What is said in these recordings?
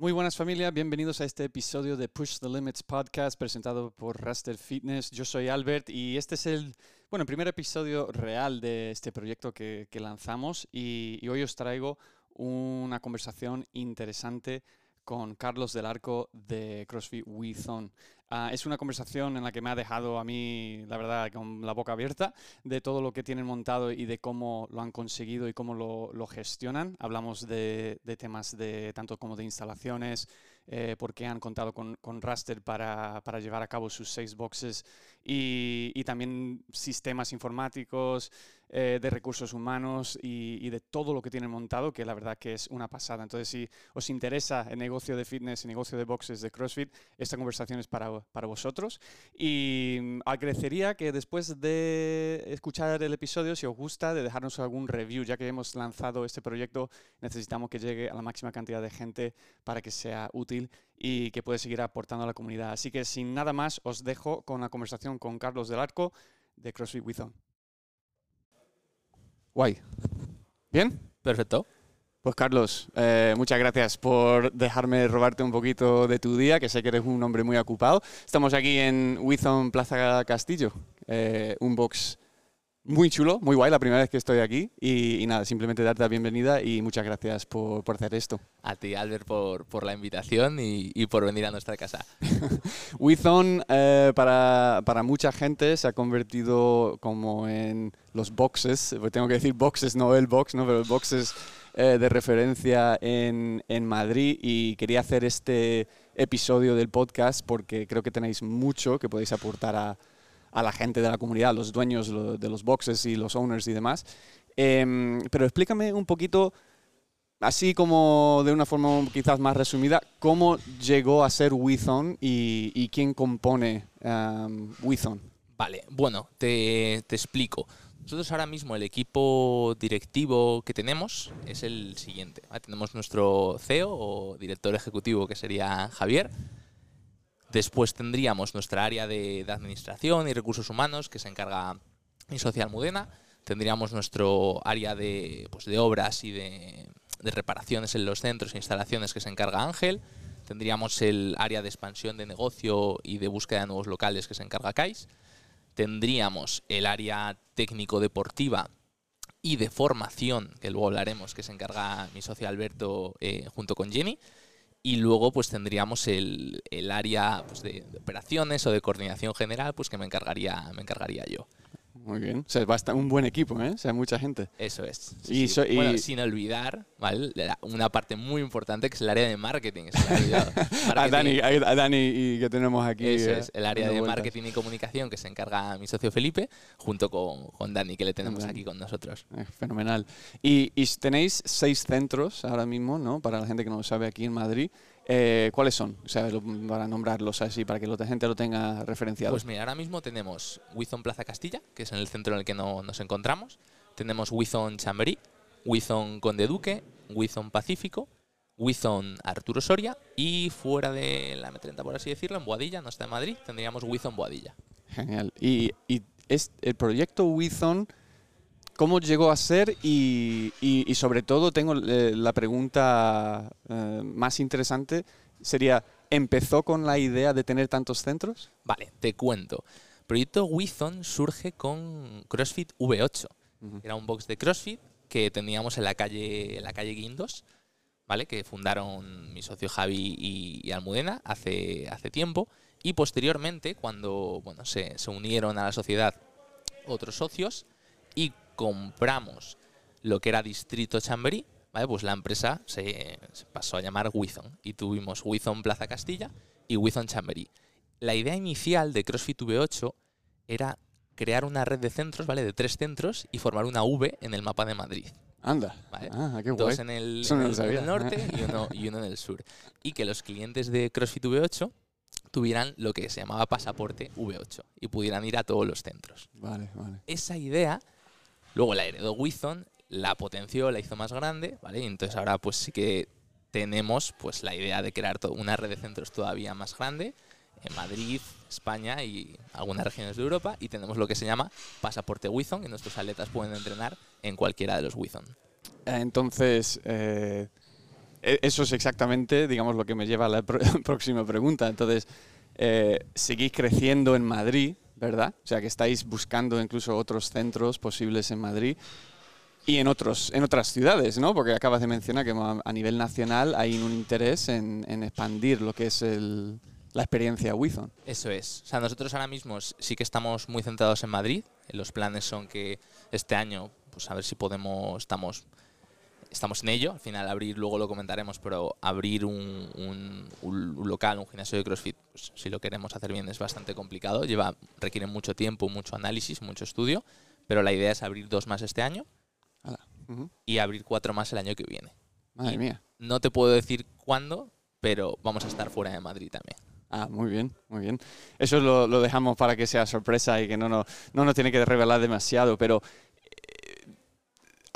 Muy buenas familia, bienvenidos a este episodio de Push the Limits podcast presentado por Raster Fitness. Yo soy Albert y este es el, bueno, el primer episodio real de este proyecto que, que lanzamos y, hoy os traigo una conversación interesante con Carlos del Arco de CrossFit Withon. Ah, es una conversación en la que me ha dejado a mí, la verdad, con la boca abierta de todo lo que tienen montado y de cómo lo han conseguido y cómo lo, gestionan. Hablamos de, temas de tanto como de instalaciones, eh, porque han contado con, Raster para, llevar a cabo sus seis boxes y también sistemas informáticos, eh, de recursos humanos y, de todo lo que tienen montado, que la verdad que es una pasada. Entonces, si os interesa el negocio de fitness, el negocio de boxes de CrossFit, esta conversación es para, para vosotros. Y agradecería que después de escuchar el episodio, si os gusta, de dejarnos algún review, ya que hemos lanzado este proyecto, necesitamos que llegue a la máxima cantidad de gente para que sea útil y que pueda seguir aportando a la comunidad. Así que sin nada más, os dejo con la conversación con Carlos del Arco de CrossFit Withon. Guay. ¿Bien? Perfecto. Pues Carlos, eh, muchas gracias por dejarme robarte un poquito de tu día, que sé que eres un hombre muy ocupado. Estamos aquí en Withon Plaza Castillo, eh, un box muy chulo, muy guay, la primera vez que estoy aquí. Y, y nada, simplemente darte la bienvenida y muchas gracias por, por hacer esto. A ti, Albert, por, por la invitación y, y, por venir a nuestra casa. Withon, eh, para, para, mucha gente, se ha convertido como en los boxes, tengo que decir boxes, no el box, ¿no? pero boxes eh, de referencia en, en Madrid. Y quería hacer este episodio del podcast porque creo que tenéis mucho que podéis aportar a a la gente de la comunidad, los dueños de los boxes y los owners y demás. Eh, pero explícame un poquito, así como de una forma quizás más resumida, cómo llegó a ser Withon y, quién compone um. Vale, bueno, te, te explico. Nosotros ahora mismo el equipo directivo que tenemos es el siguiente. Tenemos nuestro CEO o director ejecutivo que sería Javier. Después tendríamos nuestra área de, administración y recursos humanos que se encarga mi socia Almudena. Tendríamos nuestro área de, pues, de obras y de, reparaciones en los centros e instalaciones que se encarga Ángel. Tendríamos el área de expansión de negocio y de búsqueda de nuevos locales que se encarga Kais. Tendríamos el área técnico-deportiva y de formación, que luego hablaremos, que se encarga mi socio Alberto eh, junto con Jenny y luego pues tendríamos el, el área pues, de, de, operaciones o de coordinación general pues que me encargaría me encargaría yo muy bien o sea va a estar un buen equipo ¿eh? o sea mucha gente eso es sí, y, sí. So, y... bueno sin olvidar ¿vale? una parte muy importante que es el área de marketing, marketing. a Dani a Dani y que tenemos aquí eso eh, es el área de vueltas. marketing y comunicación que se encarga mi socio Felipe junto con, con Dani que le tenemos Dani. aquí con nosotros eh, fenomenal y, y tenéis seis centros ahora mismo no para la gente que no lo sabe aquí en Madrid eh, ¿Cuáles son? O sea, para nombrarlos así, para que la gente lo tenga referenciado. Pues mira, ahora mismo tenemos Withon Plaza Castilla, que es en el centro en el que no, nos encontramos. Tenemos Withon Chamberí, Withon Conde Duque, Withon Pacífico, Withon Arturo Soria y fuera de la M30, por así decirlo, en Boadilla, no está en Madrid, tendríamos Withon Boadilla. Genial. Y, y es el proyecto Withon cómo llegó a ser y, y, y sobre todo tengo eh, la pregunta eh, más interesante, sería, ¿empezó con la idea de tener tantos centros? Vale, te cuento. El proyecto Withon surge con CrossFit V8. Uh -huh. Era un box de CrossFit que teníamos en la calle, en la calle Guindos, ¿vale? que fundaron mi socio Javi y, y Almudena hace, hace tiempo. Y posteriormente, cuando bueno, se, se unieron a la sociedad otros socios y compramos lo que era Distrito Chamberí, ¿vale? pues la empresa se, se, pasó a llamar Withon y tuvimos Withon Plaza Castilla y Withon Chamberí. La idea inicial de CrossFit V8 era crear una red de centros, ¿vale? De tres centros y formar una V en el mapa de Madrid. Anda. ¿vale? Ah, qué Dos en el, en el, en el norte y uno, y uno en el sur. Y que los clientes de CrossFit V8 tuvieran lo que se llamaba pasaporte V8 y pudieran ir a todos los centros. Vale, vale. Esa idea Luego la heredó Withon, la potenció, la hizo más grande, ¿vale? Y entonces ahora pues sí que tenemos pues la idea de crear una red de centros todavía más grande en Madrid, España y algunas regiones de Europa y tenemos lo que se llama pasaporte Withon y nuestros atletas pueden entrenar en cualquiera de los Withon. Entonces, eh, e, eso es exactamente, digamos, lo que me lleva a la próxima pregunta. Entonces, eh, seguís creciendo en Madrid, ¿verdad? O sea, que estáis buscando incluso otros centros posibles en Madrid y en, otros, en otras ciudades, ¿no? Porque acabas de mencionar que a nivel nacional hay un interés en, expandir lo que es la experiencia Wizon. Eso es. O sea, nosotros ahora mismo sí que estamos muy centrados en Madrid. Los planes son que este año, pues a ver si podemos, estamos estamos en ello. Al final abrir, luego lo comentaremos, pero abrir un, local, un gimnasio de CrossFit, pues, si lo queremos hacer bien es bastante complicado. Lleva, requiere mucho tiempo, mucho análisis, mucho estudio, pero la idea es abrir dos más este año y abrir cuatro más el año que viene. Madre mía. No te puedo decir cuándo, pero vamos a estar fuera de Madrid también. Ah, muy bien, muy bien. Eso lo, lo dejamos para que sea sorpresa y que no, no, no nos tiene que revelar demasiado, pero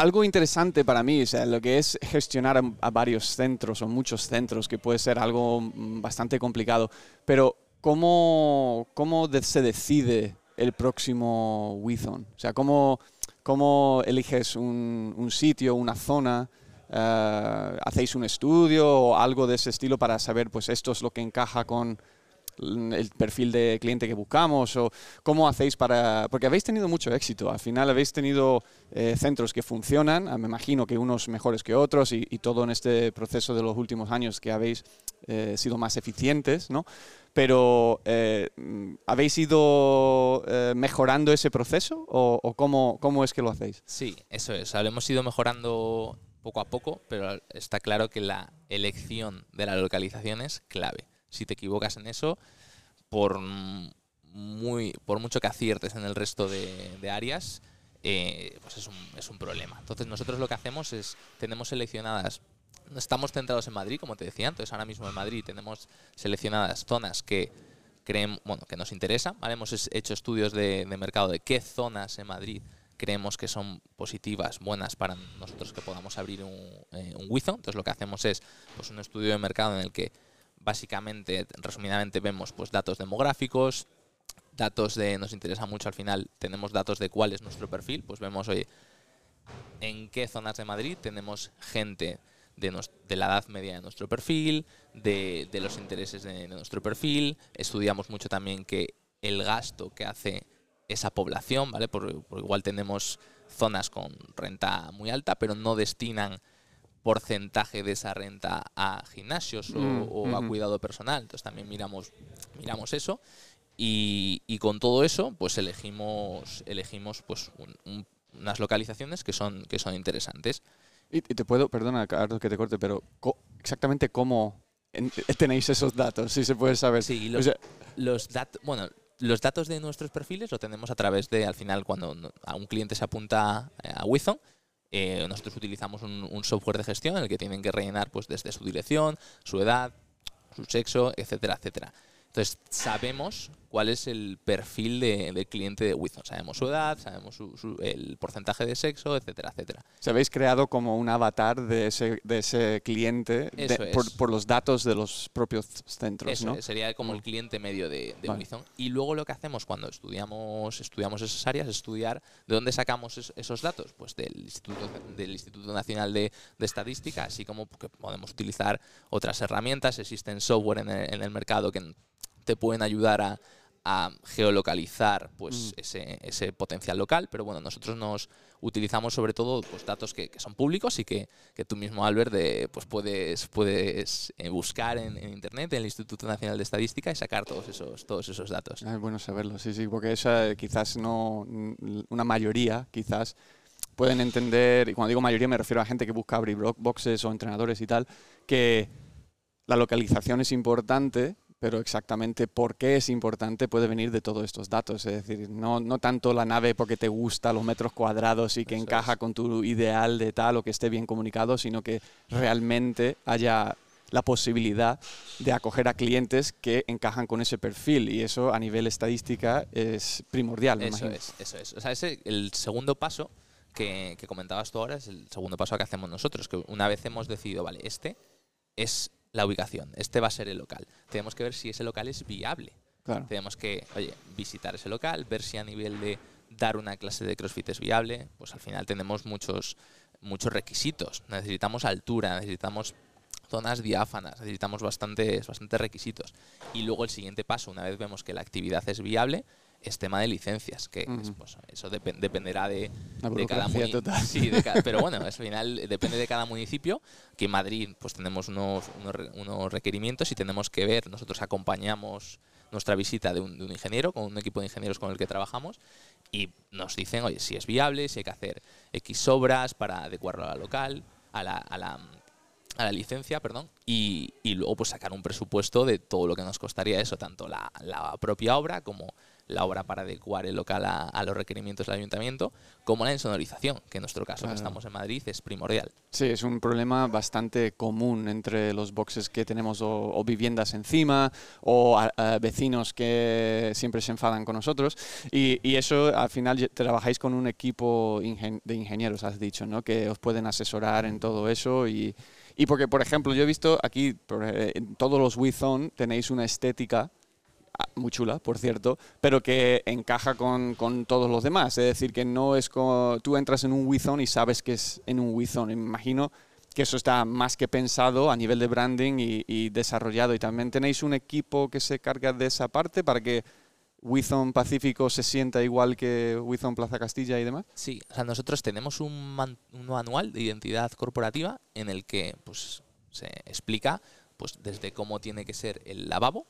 algo interesante para mí, o sea, lo que es gestionar a, varios centros o muchos centros, que puede ser algo mm, bastante complicado, pero ¿cómo, cómo se decide el próximo Withon? O sea, ¿cómo, cómo eliges un, un sitio, una zona? Uh, ¿Hacéis un estudio o algo de ese estilo para saber, pues esto es lo que encaja con el perfil de cliente que buscamos o cómo hacéis para... Porque habéis tenido mucho éxito, al final habéis tenido eh, centros que funcionan, ah, me imagino que unos mejores que otros y, todo en este proceso de los últimos años que habéis eh, sido más eficientes, ¿no? Pero eh, ¿habéis ido mejorando ese proceso o, cómo, cómo, es que lo hacéis? Sí, eso es, lo hemos ido mejorando poco a poco, pero está claro que la elección de la localización es clave si te equivocas en eso, por, muy, por mucho que aciertes en el resto de, áreas, eh, pues es un, es un problema. Entonces nosotros lo que hacemos es, tenemos seleccionadas estamos centrados en Madrid, como te decía, entonces ahora mismo en Madrid tenemos seleccionadas zonas que creen, bueno, que nos interesan, Hemos hecho estudios de, mercado de qué zonas en Madrid creemos que son positivas, buenas para nosotros que podamos abrir un, eh, un Entonces lo que hacemos es pues, un estudio de mercado en el que básicamente, resumidamente, vemos pues datos demográficos, datos de, nos interesa mucho al final, tenemos datos de cuál es nuestro perfil, pues vemos, oye, en qué zonas de Madrid tenemos gente de, de la edad media de nuestro perfil, de, los intereses de, nuestro perfil, estudiamos mucho también que el gasto que hace esa población, ¿vale? Por igual tenemos zonas con renta muy alta, pero no destinan porcentaje de esa renta a gimnasios o, mm, a cuidado personal. Entonces también miramos, miramos eso. Y, con todo eso, pues elegimos, elegimos pues unas localizaciones que son, que son interesantes. Y, te puedo, perdona Carlos que te corte, pero exactamente cómo tenéis esos datos, si se puede saber. Sí, los, los datos, bueno, los datos de nuestros perfiles lo tenemos a través de, al final, cuando a un cliente se apunta a Wizon, eh, nosotros utilizamos un, software de gestión en el que tienen que rellenar pues, desde su dirección, su edad, su sexo, etcétera, etcétera. Entonces, sabemos cuál es el perfil de, cliente de Wizon. Sabemos su edad, sabemos el porcentaje de sexo, etcétera, etcétera. Se habéis creado como un avatar de ese, de ese cliente por, los datos de los propios centros, Eso sería como el mm. cliente medio de, de Wizon. Y luego lo que hacemos cuando estudiamos, estudiamos esas áreas es estudiar de dónde sacamos esos datos. Pues del Instituto, del Instituto Nacional de, Estadística, así como que podemos utilizar otras herramientas. Existen software en el, en el mercado que te pueden ayudar a, geolocalizar pues, mm. ese, ese, potencial local, pero bueno, nosotros nos utilizamos sobre todo pues, datos que, son públicos y que, tú mismo, Albert, pues puedes, puedes eh, buscar en, Internet, en el Instituto Nacional de Estadística y sacar todos esos, todos esos datos. Ah, es bueno saberlo, sí, sí, porque esa quizás no, una mayoría, quizás pueden entender, y cuando digo mayoría me refiero a gente que busca abrir boxes o entrenadores y tal, que la localización es importante, pero exactamente por qué es importante puede venir de todos estos datos. Es decir, no, no tanto la nave porque te gusta los metros cuadrados y que encaja con tu ideal de tal o que esté bien comunicado, sino que realmente haya la posibilidad de acoger a clientes que encajan con ese perfil y eso a nivel estadística es primordial. eso es, eso es. O sea, ese, el segundo paso que, que comentabas tú ahora es el segundo paso que hacemos nosotros, que una vez hemos decidido, vale, este es la ubicación. Este va a ser el local. Tenemos que ver si ese local es viable. Tenemos que, oye, visitar ese local, ver si a nivel de dar una clase de CrossFit es viable. Pues al final tenemos muchos, muchos requisitos. Necesitamos altura, necesitamos zonas diáfanas, necesitamos bastantes, bastantes requisitos. Y luego el siguiente paso, una vez vemos que la actividad es viable, es tema de licencias, que es, pues, eso depen- dependerá de, de cada municipio. Sí, pero bueno, al final depende de cada municipio. Aquí en Madrid pues tenemos unos, unos, re- unos requerimientos y tenemos que ver, nosotros acompañamos nuestra visita de un, de un ingeniero, con un equipo de ingenieros con el que trabajamos, y nos dicen, oye, si es viable, si hay que hacer X obras para adecuarlo a la local, a la, a la, a la licencia, perdón, y, y luego pues sacar un presupuesto de todo lo que nos costaría eso, tanto la, la propia obra como la obra para adecuar el local a, a los requerimientos del ayuntamiento, como la insonorización, que en nuestro caso, Claro. que estamos en Madrid, es primordial. Sí, es un problema bastante común entre los boxes que tenemos o, o viviendas encima o a- a vecinos que siempre se enfadan con nosotros. Y, y eso al final trabajáis con un equipo ingen- de ingenieros, has dicho, ¿no? Que os pueden asesorar en todo eso. Y, y porque, por ejemplo, yo he visto aquí, eh, en todos los Wizone tenéis una estética ah, muy chula, por cierto, pero que encaja con, con todos los demás. Es decir, que no es como tú entras en un Wizone y sabes que es en un Wizone. Me imagino que eso está más que pensado a nivel de branding y desarrollado. Y también tenéis un equipo que se carga de esa parte para que Wizone Pacífico se sienta igual que Wizone Plaza Castilla y demás. Sí, o sea, nosotros tenemos un, man- un manual de identidad corporativa en el que pues, se explica pues, desde cómo tiene que ser el lavabo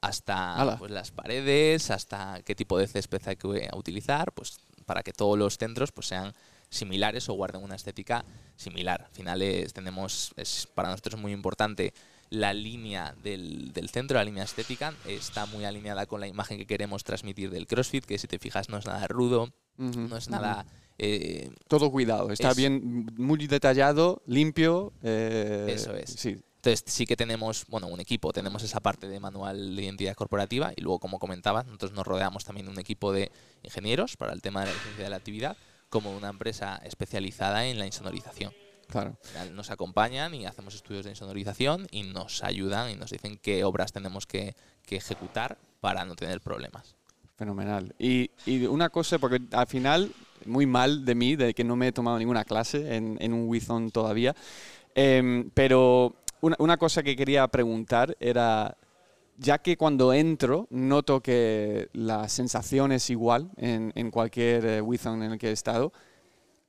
hasta pues, las paredes, hasta qué tipo de césped hay que utilizar, pues para que todos los centros pues, sean similares o guarden una estética similar. Al final es- tenemos, es, para nosotros muy importante la línea del, del centro, la línea estética, está muy alineada con la imagen que queremos transmitir del CrossFit, que si te fijas no es nada rudo, no es nada... eh, Todo cuidado, está Es- bien, muy detallado, limpio. eh, Eso es. Sí, Entonces sí que tenemos, bueno, un equipo, tenemos esa parte de manual de identidad corporativa y luego, como comentaba, nosotros nos rodeamos también de un equipo de ingenieros para el tema de la licencia de la actividad, como una empresa especializada en la insonorización. Claro. Nos acompañan y hacemos estudios de insonorización y nos ayudan y nos dicen qué obras tenemos que, que ejecutar para no tener problemas. Fenomenal. Y, y una cosa, porque al final, muy mal de mí, de que no me he tomado ninguna clase en, en un Wizon todavía, em, pero una, una cosa que quería preguntar era, ya que cuando entro noto que la sensación es igual en, en cualquier eh, Wizon en el que he estado,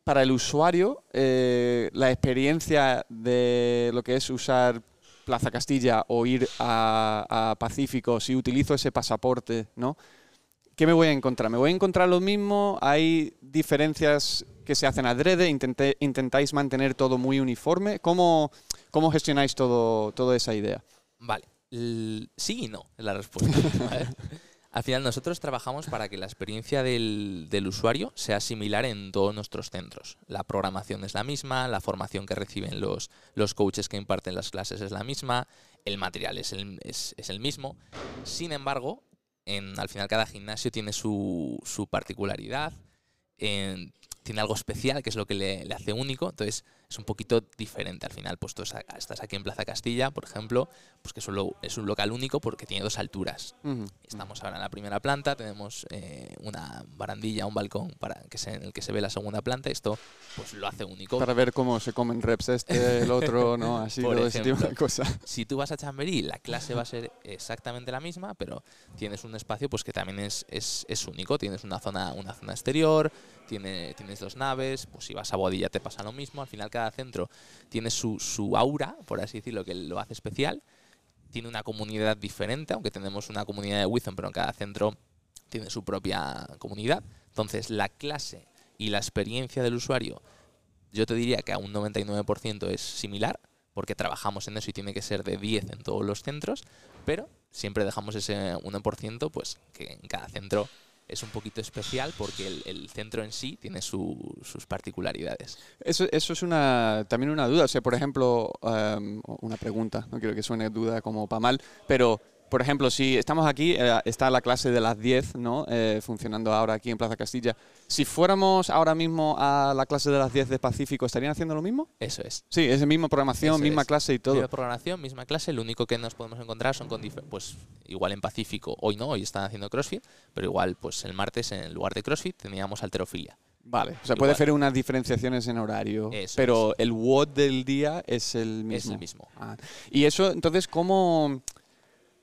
para el usuario, eh, la experiencia de lo que es usar Plaza Castilla o ir a, a Pacífico, si utilizo ese pasaporte, ¿no? ¿Qué me voy a encontrar? ¿Me voy a encontrar lo mismo? ¿Hay diferencias que se hacen adrede? Intenté- ¿Intentáis mantener todo muy uniforme? ¿Cómo, cómo gestionáis todo, toda esa idea? Vale, L- sí y no es la respuesta. ¿vale? Al final nosotros trabajamos para que la experiencia del, del usuario sea similar en todos nuestros centros. La programación es la misma, la formación que reciben los, los coaches que imparten las clases es la misma, el material es el, es, es el mismo. Sin embargo, en, al final cada gimnasio tiene su, su particularidad, en- tiene algo especial que es lo que le, le hace único, entonces es un poquito diferente al final. Pues tú estás aquí en Plaza Castilla, por ejemplo, pues que es un, lo- es un local único porque tiene dos alturas. Ujú. Estamos ahora en la primera planta, tenemos eh, una barandilla, un balcón para que se, en el que se ve la segunda planta. Esto pues lo hace único. Para ver cómo se comen reps este, el otro, ¿no? Así, Por todo ese tipo de ejemplo. cosas. Si tú vas a Chamberí, la clase va a ser exactamente la misma, pero tienes un espacio pues que también es, es, es único. Tienes una zona, una zona exterior, tiene, tienes dos naves, pues si vas a Boadilla te pasa lo mismo. Al final cada centro tiene su, su aura, por así decirlo, que lo hace especial. Tiene una comunidad diferente, aunque tenemos una comunidad de Wizon, pero en cada centro tiene su propia comunidad. Entonces la clase y la experiencia del usuario, yo te diría que a un 99% es similar, porque trabajamos en eso y tiene que ser de 10 en todos los centros, pero siempre dejamos ese 1%, pues que en cada centro es un poquito especial porque el, el centro en sí tiene su- sus particularidades. Eso, eso es una, también una duda. O sea, por ejemplo, em, una pregunta, no quiero que suene duda como para mal, pero, por ejemplo, si estamos aquí, eh, está la clase de las 10, ¿no? Eh, funcionando ahora aquí en Plaza Castilla. Si fuéramos ahora mismo a la clase de las 10 de Pacífico, ¿estarían haciendo lo mismo? Eso es. Sí, es la misma programación, Eso misma es. clase y todo. Misma programación, misma clase, lo único que nos podemos encontrar son con pues igual en Pacífico, hoy no, hoy están haciendo CrossFit, pero igual pues el martes en lugar de CrossFit teníamos alterofilia. Vale, o sea, puede hacer unas diferenciaciones en horario, pero el WOD del día es el mismo. Es el mismo. Ah, y eso, entonces, ¿cómo...?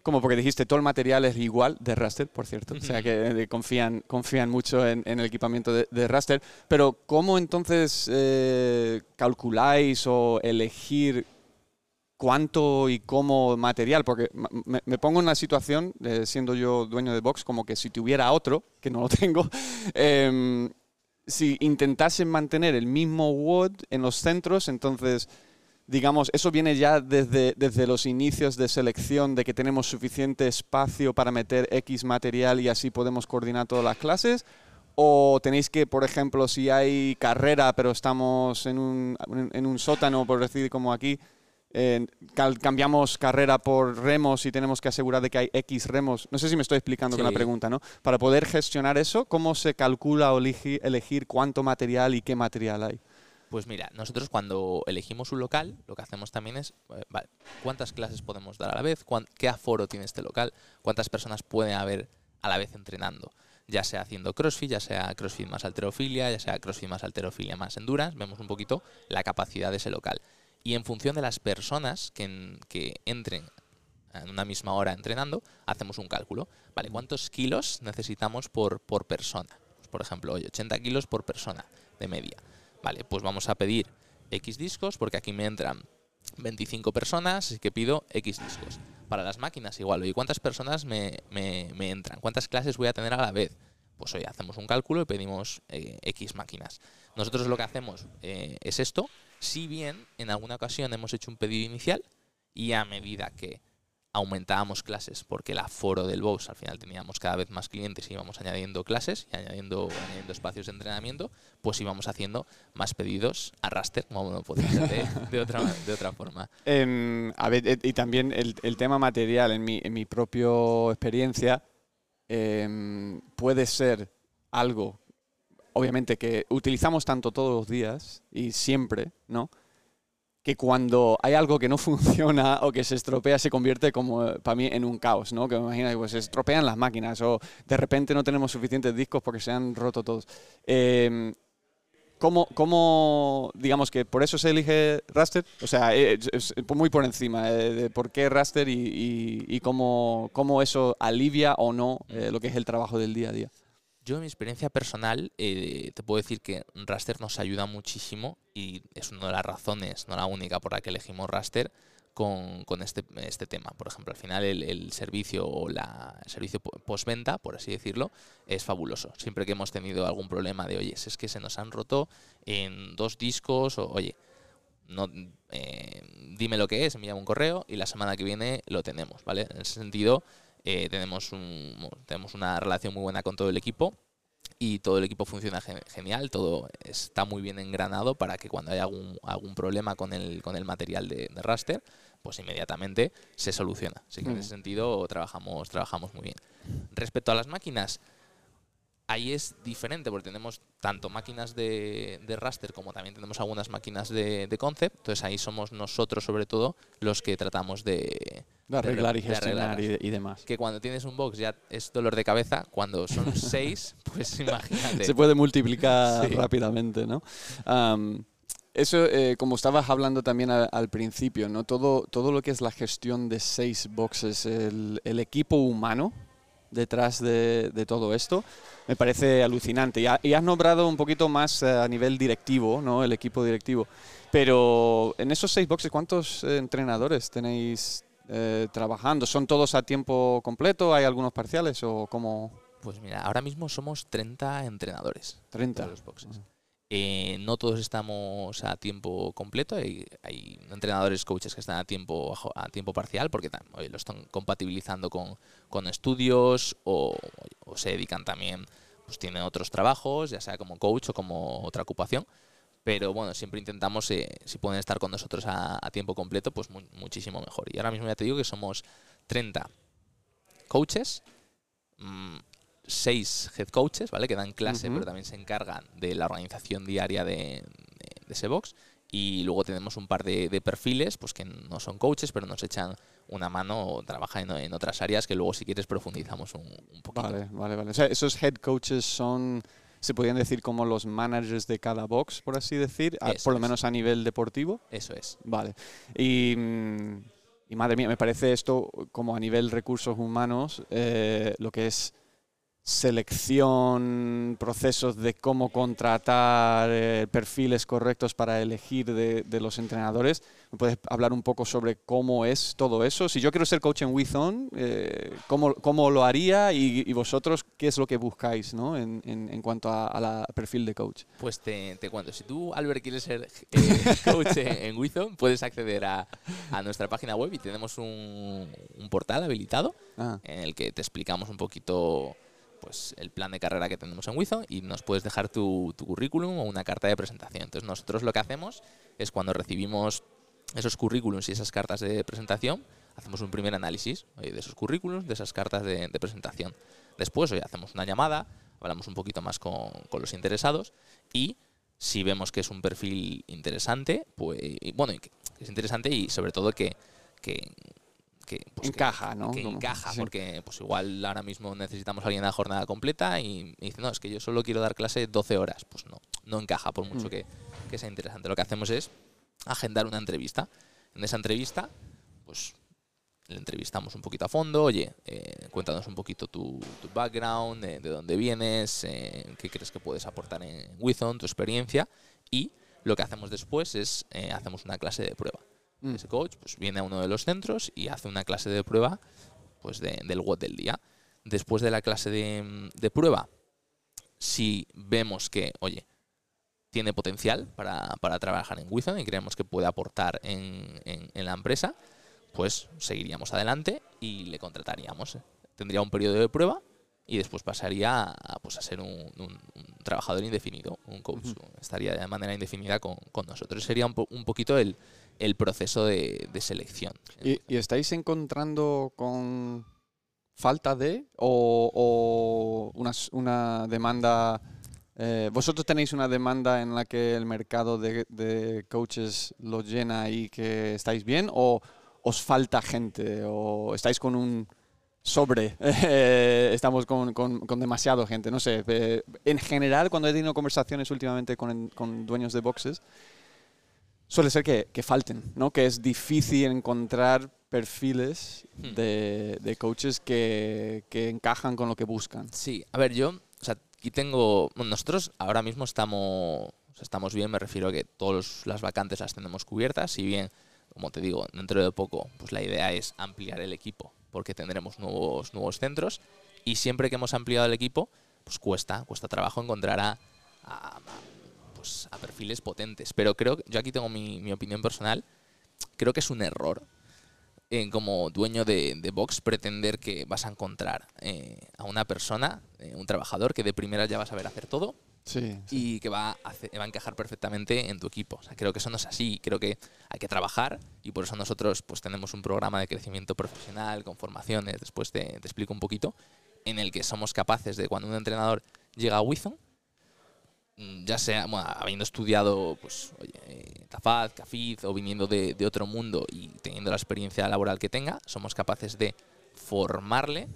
Como porque dijiste, todo el material es igual de Raster, por cierto. O sea que confían, confían mucho en, el equipamiento de, Raster. Pero ¿cómo entonces eh, calculáis o elegir cuánto y cómo material? Porque me, pongo en una situación, eh, siendo yo dueño de Box, como que si tuviera otro, que no lo tengo, em, si intentasen mantener el mismo wood en los centros, entonces digamos, eso viene ya desde, desde los inicios de selección, de que tenemos suficiente espacio para meter X material y así podemos coordinar todas las clases? ¿O tenéis que, por ejemplo, si hay carrera, pero estamos en un, en un sótano, por decir como aquí, eh, cambiamos carrera por remos y tenemos que asegurar de que hay X remos. No sé si me estoy explicando con la pregunta, ¿no? Para poder gestionar eso, ¿cómo se calcula o elegir cuánto material y qué material hay? Pues mira, nosotros cuando elegimos un local, lo que hacemos también es, eh, ¿cuántas clases podemos dar a la vez? ¿Qué aforo tiene este local? ¿Cuántas personas puede haber a la vez entrenando? Ya sea haciendo CrossFit, ya sea CrossFit más alterofilia, ya sea CrossFit más alterofilia más endurance, vemos un poquito la capacidad de ese local. Y en función de las personas que, entren en una misma hora entrenando, hacemos un cálculo. Vale, ¿cuántos kilos necesitamos por, por persona? Pues, por ejemplo, 80 kilos por persona de media. Vale, pues vamos a pedir X discos porque aquí me entran 25 personas, así que pido X discos. Para las máquinas igual, ¿y cuántas personas me, entran? ¿Cuántas clases voy a tener a la vez? Pues hoy hacemos un cálculo y pedimos eh, X máquinas. Nosotros lo que hacemos eh, es esto, si bien en alguna ocasión hemos hecho un pedido inicial y a medida que aumentábamos clases porque el aforo del box al final teníamos cada vez más clientes y íbamos añadiendo clases y añadiendo, espacios de entrenamiento, pues íbamos haciendo más pedidos a raster, como no podía ser de, otra, de otra forma. a ver, eh, y también el, tema material, en mi, en mi propia experiencia, em, puede ser algo, obviamente, que utilizamos tanto todos los días y siempre, ¿no? Que cuando hay algo que no funciona o que se estropea se convierte como eh, para mí en un caos, ¿no? Que me imagino pues, se estropean las máquinas o de repente no tenemos suficientes discos porque se han roto todos. Eh, ¿cómo, digamos que por eso se elige Raster? O sea, eh, es, muy por encima eh, de por qué Raster y, y, cómo, cómo, eso alivia o no lo que es el trabajo del día a día. Yo, en mi experiencia personal, eh, te puedo decir que Raster nos ayuda muchísimo y es una de las razones, no la única por la que elegimos Raster con, este, este tema. Por ejemplo, al final el, servicio o la, el servicio postventa, por así decirlo, es fabuloso. Siempre que hemos tenido algún problema de, oye, es que se nos han roto en dos discos o, oye, no, eh, dime lo que es, envíame un correo y la semana que viene lo tenemos, ¿vale? En ese sentido, eh, tenemos, un, tenemos una relación muy buena con todo el equipo y todo el equipo funciona genial, todo está muy bien engranado para que cuando haya algún, algún problema con el, con el material de, raster, pues inmediatamente se soluciona. Así que en ese sentido trabajamos, trabajamos muy bien. Respecto a las máquinas, ahí es diferente porque tenemos tanto máquinas de, raster como también tenemos algunas máquinas de, de, concept. Entonces ahí somos nosotros sobre todo los que tratamos de, de arreglar y gestionar y, demás. Que cuando tienes un box ya es dolor de cabeza, cuando son seis, pues imagínate. Se puede multiplicar rápidamente, ¿no? eso, eh, como estabas hablando también al principio, ¿no? Todo, todo lo que es la gestión de seis boxes, el, equipo humano detrás de, todo esto, me parece alucinante. Y, y, has nombrado un poquito más eh, a nivel directivo, ¿no? El equipo directivo. Pero en esos seis boxes, ¿cuántos eh, entrenadores tenéis eh, trabajando? ¿Son todos a tiempo completo? ¿Hay algunos parciales o cómo? Pues mira, ahora mismo somos 30 entrenadores. 30. los boxes. Eh, no todos estamos a tiempo completo, hay, entrenadores, coaches que están a tiempo, a tiempo parcial porque lo están compatibilizando con, con estudios o, se dedican también, pues tienen otros trabajos, ya sea como coach o como otra ocupación pero bueno, siempre intentamos, eh, si pueden estar con nosotros a, tiempo completo, pues muchísimo mejor. Y ahora mismo ya te digo que somos 30 coaches, 6 mm, head coaches, ¿vale? Que dan clase, pero también se encargan de la organización diaria de, ese box. Y luego tenemos un par de, perfiles, pues que no son coaches, pero nos echan una mano o trabajan en, otras áreas que luego si quieres profundizamos un, un poquito. Vale, vale, vale. O sea, esos head coaches son se podrían decir como los managers de cada box, por así decir, a- por lo menos a nivel deportivo. Eso es. Vale. Y, mm, y madre mía, me parece esto como a nivel recursos humanos, eh, lo que es selección, procesos de cómo contratar, eh, perfiles correctos para elegir de, de los entrenadores. ¿Me puedes hablar un poco sobre cómo es todo eso? Si yo quiero ser coach en Withon, eh, ¿cómo, ¿cómo lo haría? Y, y vosotros, ¿qué es lo que buscáis ¿no? en, en- en cuanto a, a la perfil de coach? Pues te, te cuento. Si tú, Albert, quieres ser eh, coach en Wizon, puedes acceder a, a nuestra página web y tenemos un, un portal habilitado Ah, en el que te explicamos un poquito pues, el plan de carrera que tenemos en Wizon y nos puedes dejar tu, currículum o una carta de presentación. Entonces nosotros lo que hacemos es cuando recibimos esos currículums y esas cartas de presentación, hacemos un primer análisis de esos currículums, de esas cartas de, presentación. Después oye, hacemos una llamada, hablamos un poquito más con, los interesados y si vemos que es un perfil interesante, pues bueno, que es interesante y sobre todo que, que, que, pues, que- Encaja, ¿no? que Como- encaja, sí. porque pues igual ahora mismo necesitamos a alguien a la jornada completa y, y dice, no, es que yo solo quiero dar clase 12 horas. Pues no, no encaja por mucho Mm. que, que sea interesante. Lo que hacemos es agendar una entrevista. En esa entrevista, pues le entrevistamos un poquito a fondo, oye, eh, cuéntanos un poquito tu, tu background, eh, de dónde vienes, eh, qué crees que puedes aportar en Wizon, tu experiencia y lo que hacemos después es eh, hacemos una clase de prueba. Mm. Ese coach pues, viene a uno de los centros y hace una clase de prueba pues, de- del WOD del día. Después de la clase de, de prueba, si vemos que, oye, tiene potencial para, para trabajar en Wizon y creemos que puede aportar en, en- en la empresa, pues seguiríamos adelante y le contrataríamos. Tendría un periodo de prueba y después pasaría a, pues, a ser un, un- un trabajador indefinido, un coach. Estaría de manera indefinida con, con nosotros. Sería un, po- un poquito el, el proceso de, selección. ¿Y, estáis encontrando con falta de o, una, demanda? eh, ¿Vosotros tenéis una demanda en la que el mercado de, de coaches lo llena y que estáis bien? ¿O os falta gente? ¿O estáis con un sobre? eh, estamos con, con, demasiado gente. No sé. eh, en general, cuando he tenido conversaciones últimamente con dueños de boxes, suele ser que, que falten, ¿no? Que es difícil encontrar perfiles Hmm. de, de coaches que, que encajan con lo que buscan. Sí, a ver, yo, o sea, aquí tengo, nosotros ahora mismo estamos, estamos bien, me refiero a que todas las vacantes las tenemos cubiertas, si bien, como te digo, dentro de poco, pues la idea es ampliar el equipo, porque tendremos nuevos, nuevos centros, y siempre que hemos ampliado el equipo, pues cuesta, cuesta trabajo encontrar a, a- a, perfiles potentes, pero creo, que- yo aquí tengo mi, mi opinión personal, creo que es un error en como dueño de, de Vox pretender que vas a encontrar eh, a una persona, eh, un trabajador, que de primera ya va a saber hacer todo Sí. y que va a, hacer- va a encajar perfectamente en tu equipo. O sea, creo que eso no es así. Creo que hay que trabajar y por eso nosotros pues, tenemos un programa de crecimiento profesional con formaciones, después te, te explico un poquito, en el que somos capaces de cuando un entrenador llega a Wizon, ya sea bueno, habiendo estudiado pues, oye, eh, Tafaz, Cafid o viniendo de, de otro mundo y teniendo la experiencia laboral que tenga, somos capaces de formarle,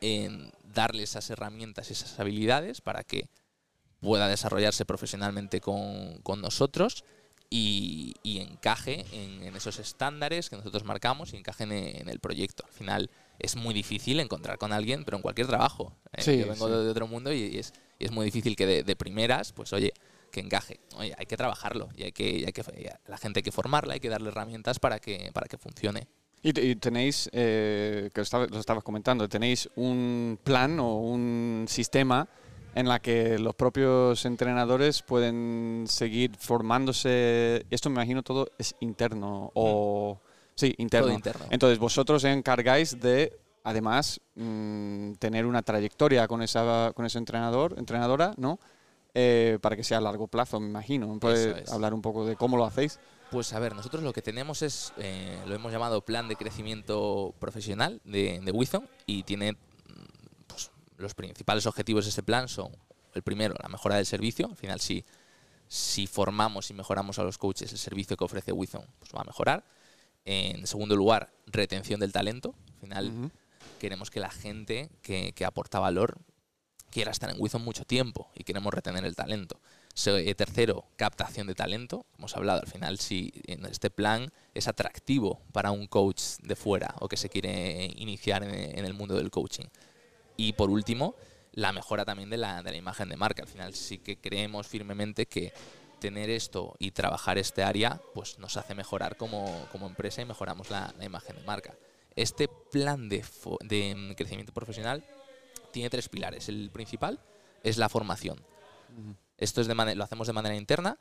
en darle esas herramientas esas habilidades para que pueda desarrollarse profesionalmente con, con nosotros y, y encaje en, en esos estándares que nosotros marcamos y encaje en, en el proyecto. Al final es muy difícil encontrar con alguien, pero en cualquier trabajo. ¿eh? Sí, Yo vengo sí. de, de otro mundo y, y es, y es muy difícil que de, de primeras, pues oye, que encaje. Oye, hay que trabajarlo y hay que, y hay que la gente hay que formarla, hay que darle herramientas para que, para que funcione. Y, te- y tenéis, eh, que lo estaba- lo estabas comentando, tenéis un plan o un sistema en la que los propios entrenadores pueden seguir formándose. Esto me imagino todo es interno o sí interno. Todo interno. Entonces vosotros os encargáis de, además, mm, tener una trayectoria con esa con ese entrenador, entrenadora, ¿no? Eh, para que sea a largo plazo, me imagino. ¿Puedes es. hablar un poco de cómo lo hacéis? Pues a ver, nosotros lo que tenemos es, eh, lo hemos llamado Plan de Crecimiento Profesional de, de Wizon y tiene, mm, pues, los principales objetivos de ese plan son, el primero, la mejora del servicio. Al final, si, si formamos y mejoramos a los coaches, el servicio que ofrece Wizon pues, va a mejorar. En segundo lugar, retención del talento. Al final. Queremos que la gente que, aporta valor quiera estar en Wizon mucho tiempo y queremos retener el talento. Eh, tercero, captación de talento. Hemos hablado al final si en este plan es atractivo para un coach de fuera o que se quiere iniciar en, el mundo del coaching. Y por último, la mejora también de la, de la imagen de marca. Al final sí que creemos firmemente que tener esto y trabajar este área pues nos hace mejorar como, empresa y mejoramos la, imagen de marca. Este plan de, de, crecimiento profesional tiene tres pilares. El principal es la formación. Esto es de lo hacemos de manera interna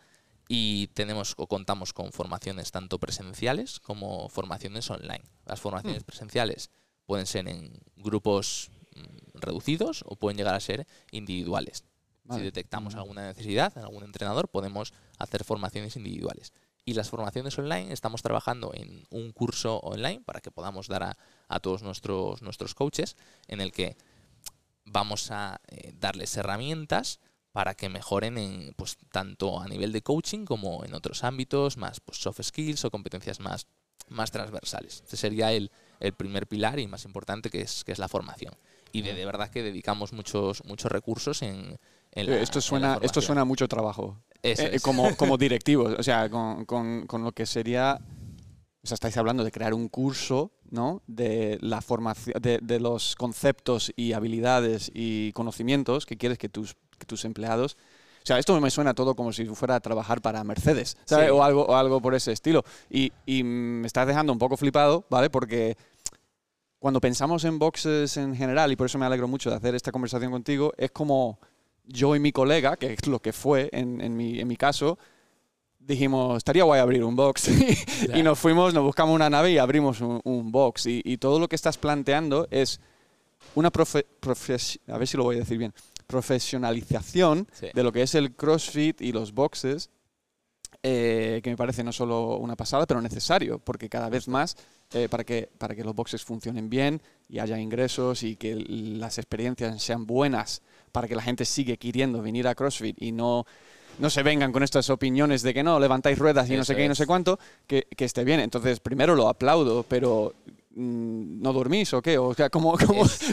y tenemos o contamos con formaciones tanto presenciales como formaciones online. Las formaciones mm. presenciales pueden ser en grupos mm, reducidos o pueden llegar a ser individuales. Si detectamos mm. alguna necesidad en algún entrenador, podemos hacer formaciones individuales. Y las formaciones online, estamos trabajando en un curso online para que podamos dar a, todos nuestros, nuestros coaches, en el que vamos a eh, darles herramientas para que mejoren en, pues, tanto a nivel de coaching como en otros ámbitos, más pues, soft skills o competencias más, más transversales. Este sería el, el primer pilar y más importante que es, que es la formación. Y de, de verdad que dedicamos muchos, muchos recursos en, en la, esto suena Esto suena mucho trabajo. Eh, como, como directivos, o sea, con, con, con lo que sería o sea, estáis hablando de crear un curso, ¿no? De la formación, de, de, los conceptos y habilidades y conocimientos que quieres que tus tus empleados. O sea, esto me suena todo como si fuera a trabajar para Mercedes, ¿sabes? O, algo, o algo por ese estilo. Y, y me estás dejando un poco flipado, ¿vale? Porque cuando pensamos en boxes en general, y por eso me alegro mucho de hacer esta conversación contigo, es como yo y mi colega, que es lo que fue en, en, mi, en mi, caso, dijimos, estaría guay abrir un box. y nos fuimos, nos buscamos una nave y abrimos un, box. Y, y, todo lo que estás planteando es una profe, a ver si lo voy a decir bien, profesionalización de lo que es el CrossFit y los boxes, eh, que me parece no solo una pasada, pero necesario, porque cada vez más, eh, para, que, para que los boxes funcionen bien y haya ingresos y que las experiencias sean buenas, para que la gente siga queriendo venir a CrossFit y no no se vengan con estas opiniones de que no, levantáis ruedas y no sé qué y no sé cuánto, que, que, esté bien. Entonces, primero lo aplaudo, pero Mm, ¿no dormís o qué? O sea, ¿cómo,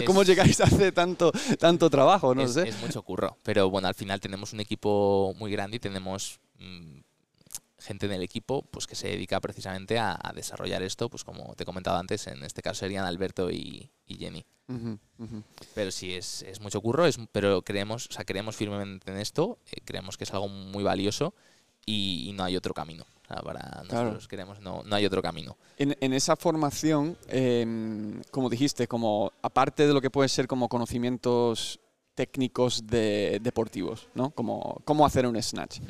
cómo, llegáis a hacer tanto, tanto trabajo? No es, sé. Es mucho curro, pero bueno, al final tenemos un equipo muy grande y tenemos mm, gente en el equipo pues, que se dedica precisamente a, desarrollar esto, pues como te he comentado antes, en este caso serían Alberto y, Jenny. Pero sí, es, es, mucho curro, es, pero creemos, o sea, creemos firmemente en esto, eh, creemos que es algo muy valioso y no hay otro camino. Para nosotros queremos, no, no, hay otro camino. En, en esa formación, em, como dijiste, como aparte de lo que puede ser como conocimientos técnicos de, deportivos, ¿no? Como cómo hacer un snatch.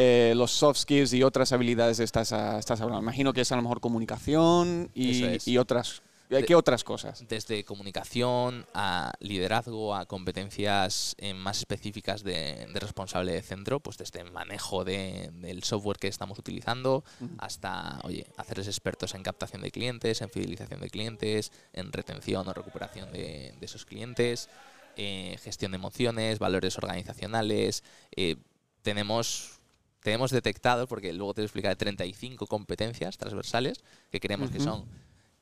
Eh, los soft skills y otras habilidades estás, estás hablando. Imagino que es a lo mejor comunicación y, y otras ¿Qué otras cosas? Desde comunicación a liderazgo, a competencias eh, más específicas de, responsable de centro, pues desde el manejo del software que estamos utilizando hasta, oye, hacerles expertos en captación de clientes, en fidelización de clientes, en retención o recuperación de, esos clientes, eh, gestión de emociones, valores organizacionales. Eh, tenemos tenemos detectado, porque luego te voy a explicar, 35 competencias transversales que creemos que son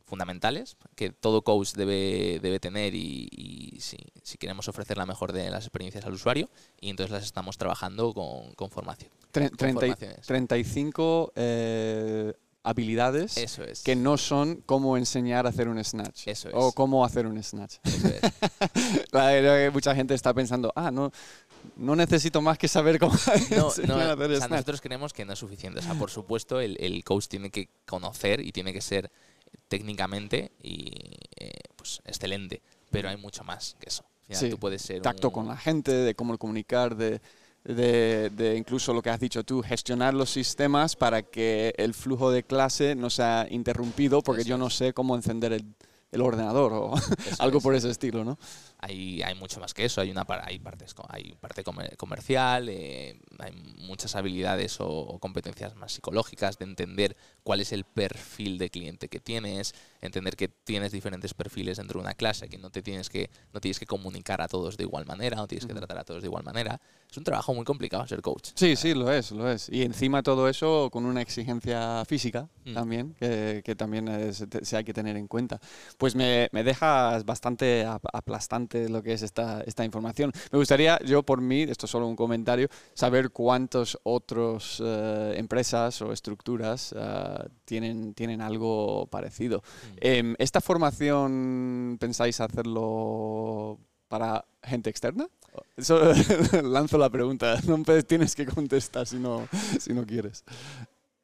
fundamentales que todo coach debe, debe tener y, si, si, queremos ofrecer la mejor de las experiencias al usuario y entonces las estamos trabajando con, con formación. 35 eh, habilidades que no son cómo enseñar a hacer un snatch o cómo hacer un snatch. Mucha gente está pensando, ah, no, no necesito más que saber cómo no, no, Nosotros creemos que no es suficiente. O sea, por supuesto, el, el coach tiene que conocer y tiene que ser técnicamente y eh, pues excelente, pero hay mucho más que eso. tú puedes ser tacto con la gente, de cómo comunicar, de, de, incluso lo que has dicho tú, gestionar los sistemas para que el flujo de clase no sea interrumpido, porque yo no sé cómo encender el, el ordenador o algo por ese estilo, ¿no? Hay, hay, mucho más que eso, hay una hay partes hay parte comercial, eh, hay muchas habilidades o, competencias más psicológicas de entender cuál es el perfil de cliente que tienes, entender que tienes diferentes perfiles dentro de una clase, que no te tienes que no tienes que comunicar a todos de igual manera, no tienes que tratar a todos de igual manera. Es un trabajo muy complicado ser coach. Sí, sí, lo es, lo es. Y encima todo eso con una exigencia física también, que, que también se hay que tener en cuenta. Pues me, me dejas bastante aplastante lo que es esta, esta información. Me gustaría, yo por mí, esto es solo un comentario, saber cuántas otras eh, empresas o estructuras eh, tienen, tienen algo parecido. Mm. Em, ¿Esta formación pensáis hacerlo para gente externa? Eso lanzo la pregunta, no tienes que contestar si no, si no quieres.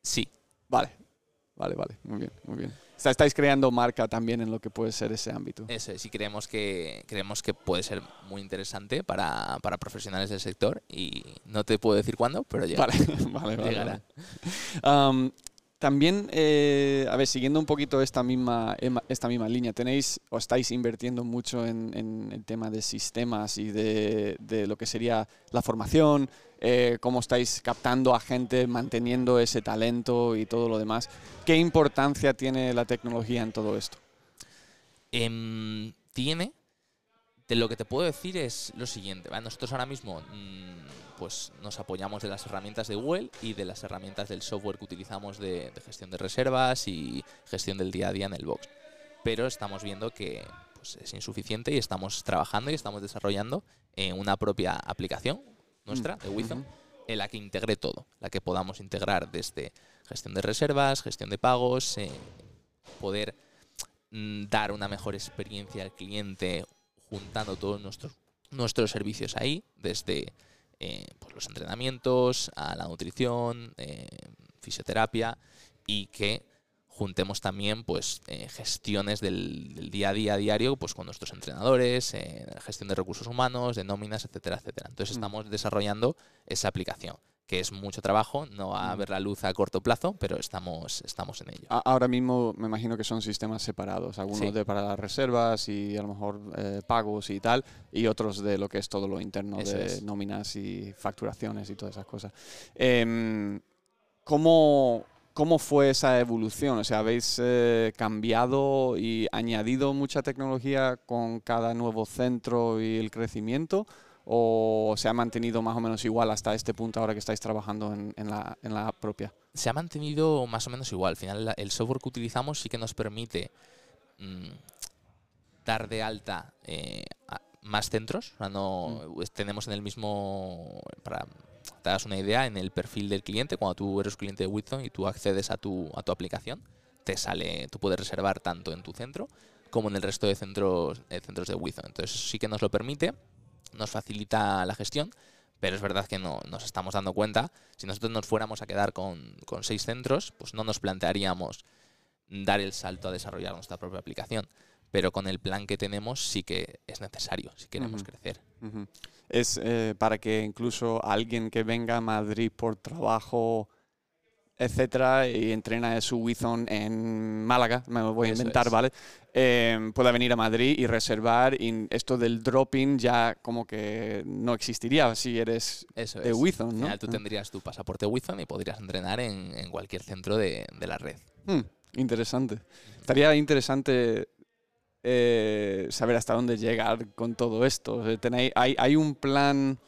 Sí. Vale, vale, vale, muy bien, muy bien. Estáis creando marca también en lo que puede ser ese ámbito. Eso sí creemos que, creemos que puede ser muy interesante para, para profesionales del sector y no te puedo decir cuándo, pero ya vale, vale, llegará. Um, también, eh, a ver, siguiendo un poquito esta misma, esta misma línea, tenéis o estáis invirtiendo mucho en, el tema de sistemas y de, lo que sería la formación, eh, cómo estáis captando a gente, manteniendo ese talento y todo lo demás. ¿Qué importancia tiene la tecnología en todo esto? Em, tiene. De lo que te puedo decir es lo siguiente. Nosotros ahora mismo mm, pues nos apoyamos de las herramientas de Google y de las herramientas del software que utilizamos de, gestión de reservas y gestión del día a día en el box. Pero estamos viendo que pues, es insuficiente y estamos trabajando y estamos desarrollando en una propia aplicación nuestra de Wizon en la que integre todo, la que podamos integrar desde gestión de reservas, gestión de pagos, eh, poder mm, dar una mejor experiencia al cliente juntando todos nuestros, nuestros servicios ahí, desde eh, pues los entrenamientos, a la nutrición, eh, fisioterapia y que juntemos también pues eh, gestiones del, día a día diario pues con nuestros entrenadores, gestión de recursos humanos, de nóminas, etcétera, etcétera. Entonces mm. estamos desarrollando esa aplicación que es mucho trabajo, no va a ver la luz a corto plazo, pero estamos, estamos en ello. Ahora mismo me imagino que son sistemas separados, algunos de para las reservas y a lo mejor eh, pagos y tal, y otros de lo que es todo lo interno de nóminas y facturaciones y todas esas cosas. Em, ¿cómo, ¿Cómo fue esa evolución? O sea, ¿habéis eh, cambiado y añadido mucha tecnología con cada nuevo centro y el crecimiento? O se ha mantenido más o menos igual hasta este punto ahora que estáis trabajando en, la, en la, propia? Se ha mantenido más o menos igual. Al final el software que utilizamos sí que nos permite mm, dar de alta eh, más centros. O sea, no, mm. Tenemos en el mismo, para te das una idea, en el perfil del cliente, cuando tú eres cliente de Wizon y tú accedes a tu, a tu aplicación, te sale, tú puedes reservar tanto en tu centro como en el resto de centros, de centros de Wizon. Entonces sí que nos lo permite nos facilita la gestión, pero es verdad que no nos estamos dando cuenta, si nosotros nos fuéramos a quedar con, seis centros, pues no nos plantearíamos dar el salto a desarrollar nuestra propia aplicación. Pero con el plan que tenemos sí que es necesario si queremos crecer. Es eh, para que incluso alguien que venga a Madrid por trabajo etcétera, y entrena su Wizon en Málaga, me voy a inventar, ¿vale? Eh, pueda venir a Madrid y reservar. Y esto del dropping ya como que no existiría si eres de Wizon, ¿no? tú tendrías tu pasaporte Wizon y podrías entrenar en, cualquier centro de, la red. Hmm, interesante. Estaría interesante eh, saber hasta dónde llegar con todo esto. Tenéis, hay, hay un plan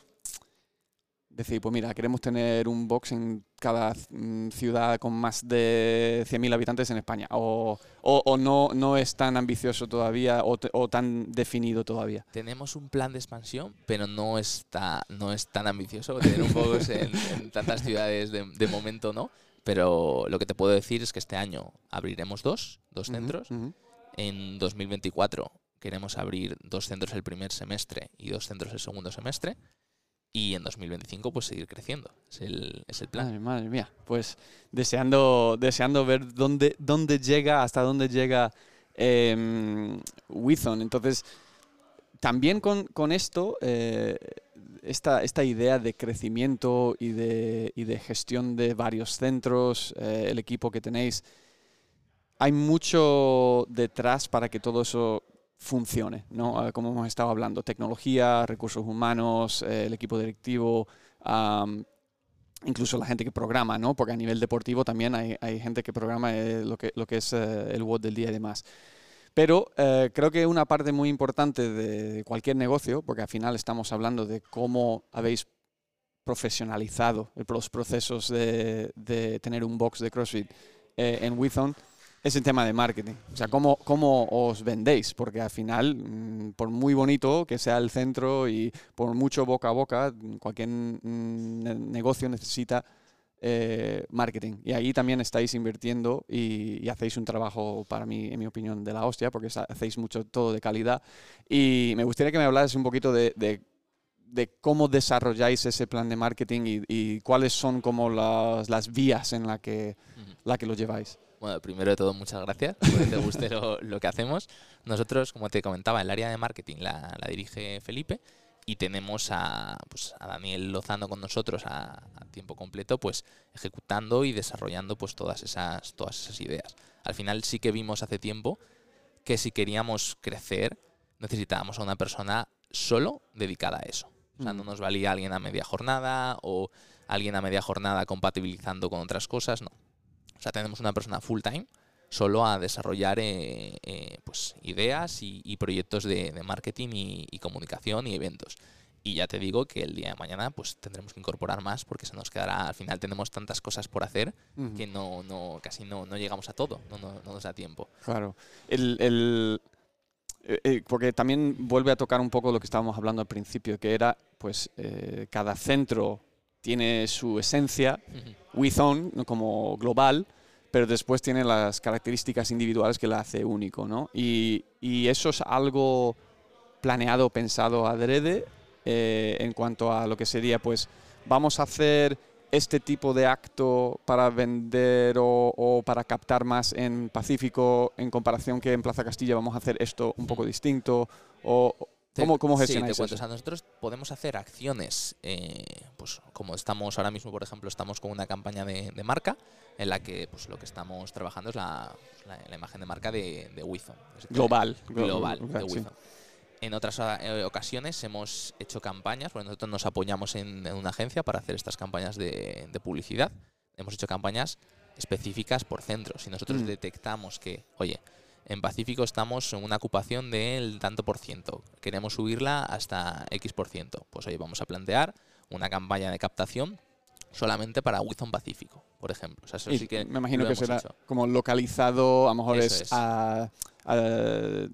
decir, pues mira, queremos tener un box en cada mm, ciudad con más de 100.000 habitantes en España? ¿O, o, no, no es tan ambicioso todavía o, o, tan definido todavía? Tenemos un plan de expansión, pero no, está, no es tan ambicioso. Tener un box en, tantas ciudades de, momento no. Pero lo que te puedo decir es que este año abriremos dos, dos centros. En 2024 queremos abrir dos centros el primer semestre y dos centros el segundo semestre y en 2025 pues seguir creciendo. Es el, es el plan. Madre, mía. Pues deseando, deseando ver dónde, dónde llega, hasta dónde llega eh, Withon. Entonces, también con, con esto, eh, esta, esta, idea de crecimiento y de, y de gestión de varios centros, eh, el equipo que tenéis, hay mucho detrás para que todo eso funcione, ¿no? Ah, como hemos estado hablando, tecnología, recursos humanos, eh, el equipo directivo, incluso la gente que programa, ¿no? Porque a nivel deportivo también hay, gente que programa eh, lo, que, es eh, el WOD del día y demás. Pero creo que una parte muy importante de cualquier negocio, porque al final estamos hablando de cómo habéis profesionalizado los procesos de, tener un box de CrossFit en Withon, es el tema de marketing. O sea, cómo, cómo os vendéis, porque al final, mm, por muy bonito que sea el centro y por mucho boca a boca, cualquier mm, negocio necesita eh, marketing. Y ahí también estáis invirtiendo y, hacéis un trabajo, para mí, en mi opinión, de la hostia, porque hacéis mucho todo de calidad. Y me gustaría que me hablaras un poquito de, de, cómo desarrolláis ese plan de marketing y, cuáles son como las, las vías en la que, la que lo lleváis. Bueno, primero de todo, muchas gracias por que te guste lo, que hacemos. Nosotros, como te comentaba, el área de marketing la, dirige Felipe y tenemos a, pues, a Daniel Lozano con nosotros a, tiempo completo, pues ejecutando y desarrollando pues todas esas, todas esas ideas. Al final sí que vimos hace tiempo que si queríamos crecer necesitábamos a una persona solo dedicada a eso. O sea, no mm. nos valía alguien a media jornada o alguien a media jornada compatibilizando con otras cosas, no. O sea, tenemos una persona full time solo a desarrollar eh, eh, pues, ideas y, proyectos de, marketing y, comunicación y eventos. Y ya te digo que el día de mañana pues tendremos que incorporar más porque se nos quedará, al final tenemos tantas cosas por hacer que no, no, casi no, no llegamos a todo, no, no, nos da tiempo. Claro. El, eh, porque también vuelve a tocar un poco lo que estábamos hablando al principio, que era pues cada centro tiene su esencia, Withon como global, pero después tiene las características individuales que la hace único, ¿no? Y, eso es algo planeado, pensado adrede eh, en cuanto a lo que sería, pues, vamos a hacer este tipo de acto para vender o, para captar más en Pacífico en comparación que en Plaza Castilla vamos a hacer esto un poco distinto o ¿Cómo, cómo sí, te nosotros podemos hacer acciones, eh, pues como estamos ahora mismo, por ejemplo, estamos con una campaña de, marca en la que pues lo que estamos trabajando es la, imagen de marca de, de Global. Global, de En otras eh, ocasiones hemos hecho campañas, porque nosotros nos apoyamos en, una agencia para hacer estas campañas de, publicidad. Hemos hecho campañas específicas por centros. Si nosotros mm. detectamos que, oye, en Pacífico estamos en una ocupación del tanto por ciento. Queremos subirla hasta X por ciento. Pues hoy vamos a plantear una campaña de captación solamente para Wizon Pacífico, por ejemplo. me imagino que será como localizado, a lo mejor es, A,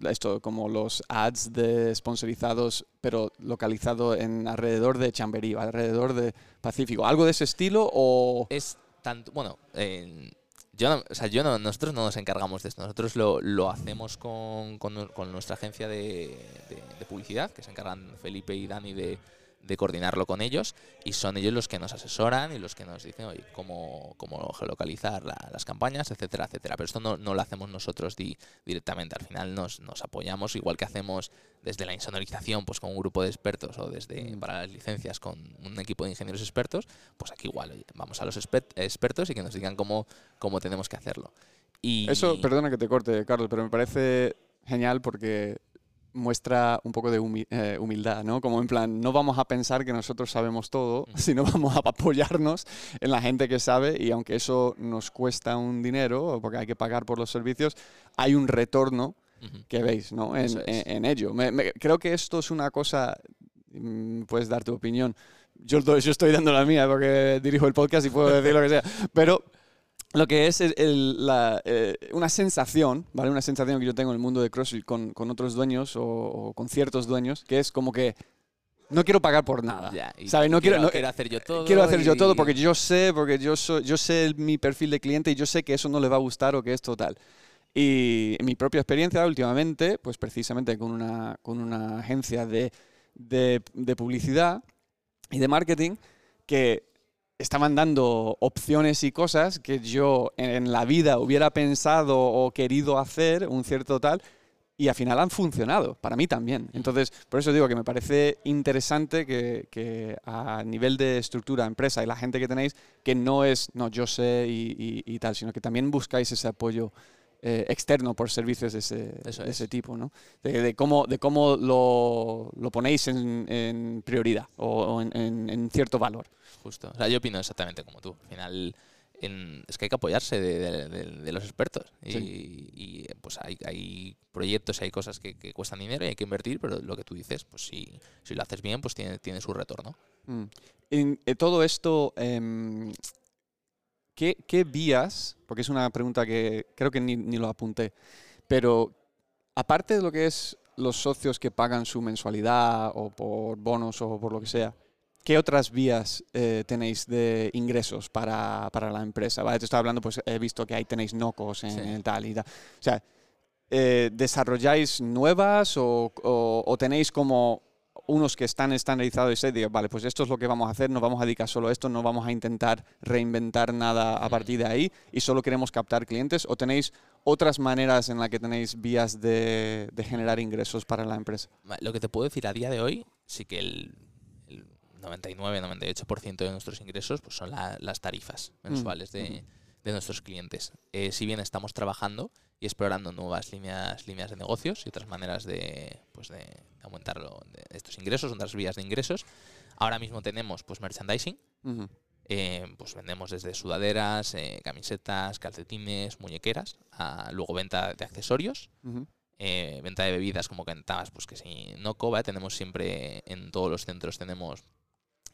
esto, como los ads de sponsorizados, pero localizado en alrededor de Chamberí, alrededor de Pacífico. ¿Algo de ese estilo o...? Es tanto, bueno, yo o sea, nosotros no nos encargamos de esto. Nosotros lo, lo hacemos con, con, con, nuestra agencia de, de, publicidad, que se encargan Felipe y Dani de, de coordinarlo con ellos y son ellos los que nos asesoran y los que nos dicen oye, cómo, cómo geolocalizar las campañas, etcétera, etcétera. Pero esto no, no lo hacemos nosotros directamente. Al final nos, nos, apoyamos, igual que hacemos desde la insonorización pues con un grupo de expertos o desde mm. para las licencias con un equipo de ingenieros expertos, pues aquí igual vamos a los expertos y que nos digan cómo, cómo tenemos que hacerlo. Y, Eso, perdona que te corte, Carlos, pero me parece genial porque muestra un poco de eh, humildad, ¿no? Como en plan, no vamos a pensar que nosotros sabemos todo, sino vamos a apoyarnos en la gente que sabe y aunque eso nos cuesta un dinero, porque hay que pagar por los servicios, hay un retorno que veis, ¿no? En, ello. creo que esto es una cosa, mm, puedes dar tu opinión. Yo, yo estoy dando la mía porque dirijo el podcast y puedo decir lo que sea, pero lo que es eh, una sensación, ¿vale? Una sensación que yo tengo en el mundo de CrossFit con, con otros dueños o, con ciertos dueños, que es como que no quiero pagar por nada. ¿sabes? No quiero, quiero, hacer yo todo. Quiero hacer yo todo porque yo sé, porque yo, soy, yo sé mi perfil de cliente y yo sé que eso no le va a gustar o que es total. Y en mi propia experiencia últimamente, pues precisamente con una, con una agencia de, de, de publicidad y de marketing, que estaban dando opciones y cosas que yo en la vida hubiera pensado o querido hacer, un cierto tal, y al final han funcionado, para mí también. Entonces, por eso digo que me parece interesante que, a nivel de estructura, empresa y la gente que tenéis, que no es, no, yo sé y tal, sino que también buscáis ese apoyo eh, externo por servicios de ese, tipo, ¿no? De, cómo, de cómo lo, lo ponéis en, prioridad o, en, cierto valor. Justo. O sea, yo opino exactamente como tú. Al final es que hay que apoyarse de, los expertos. Y, pues hay, hay proyectos y hay cosas que, cuestan dinero y hay que invertir, pero lo que tú dices, pues si, si lo haces bien, pues tiene, tiene su retorno. Mm. En, todo esto... Em, ¿qué, qué vías, porque es una pregunta que creo que ni, ni lo apunté, pero aparte de lo que es los socios que pagan su mensualidad o por bonos o por lo que sea, ¿qué otras vías eh, tenéis de ingresos para, para la empresa? ¿Vale? Te estaba hablando, pues he visto que ahí tenéis nocos en Sí. el tal y tal. O sea, eh, ¿desarrolláis nuevas o, o- o tenéis como unos que están estandarizados y se digan, vale, pues esto es lo que vamos a hacer, nos vamos a dedicar solo a esto, no vamos a intentar reinventar nada a Mm. partir de ahí y solo queremos captar clientes? ¿O tenéis otras maneras en las que tenéis vías de, de generar ingresos para la empresa? Lo que te puedo decir a día de hoy, sí que el, el 99-98% de nuestros ingresos pues, son la- las tarifas mensuales de, de nuestros clientes. Eh, si bien estamos trabajando y explorando nuevas líneas, líneas de negocios y otras maneras de, pues, de aumentar lo- de estos ingresos, otras vías de ingresos, ahora mismo tenemos pues, merchandising. Eh, pues vendemos desde sudaderas, eh, camisetas, calcetines, muñequeras, a luego venta de accesorios, eh, venta de bebidas como comentabas, pues que si no coba, tenemos siempre en todos los centros tenemos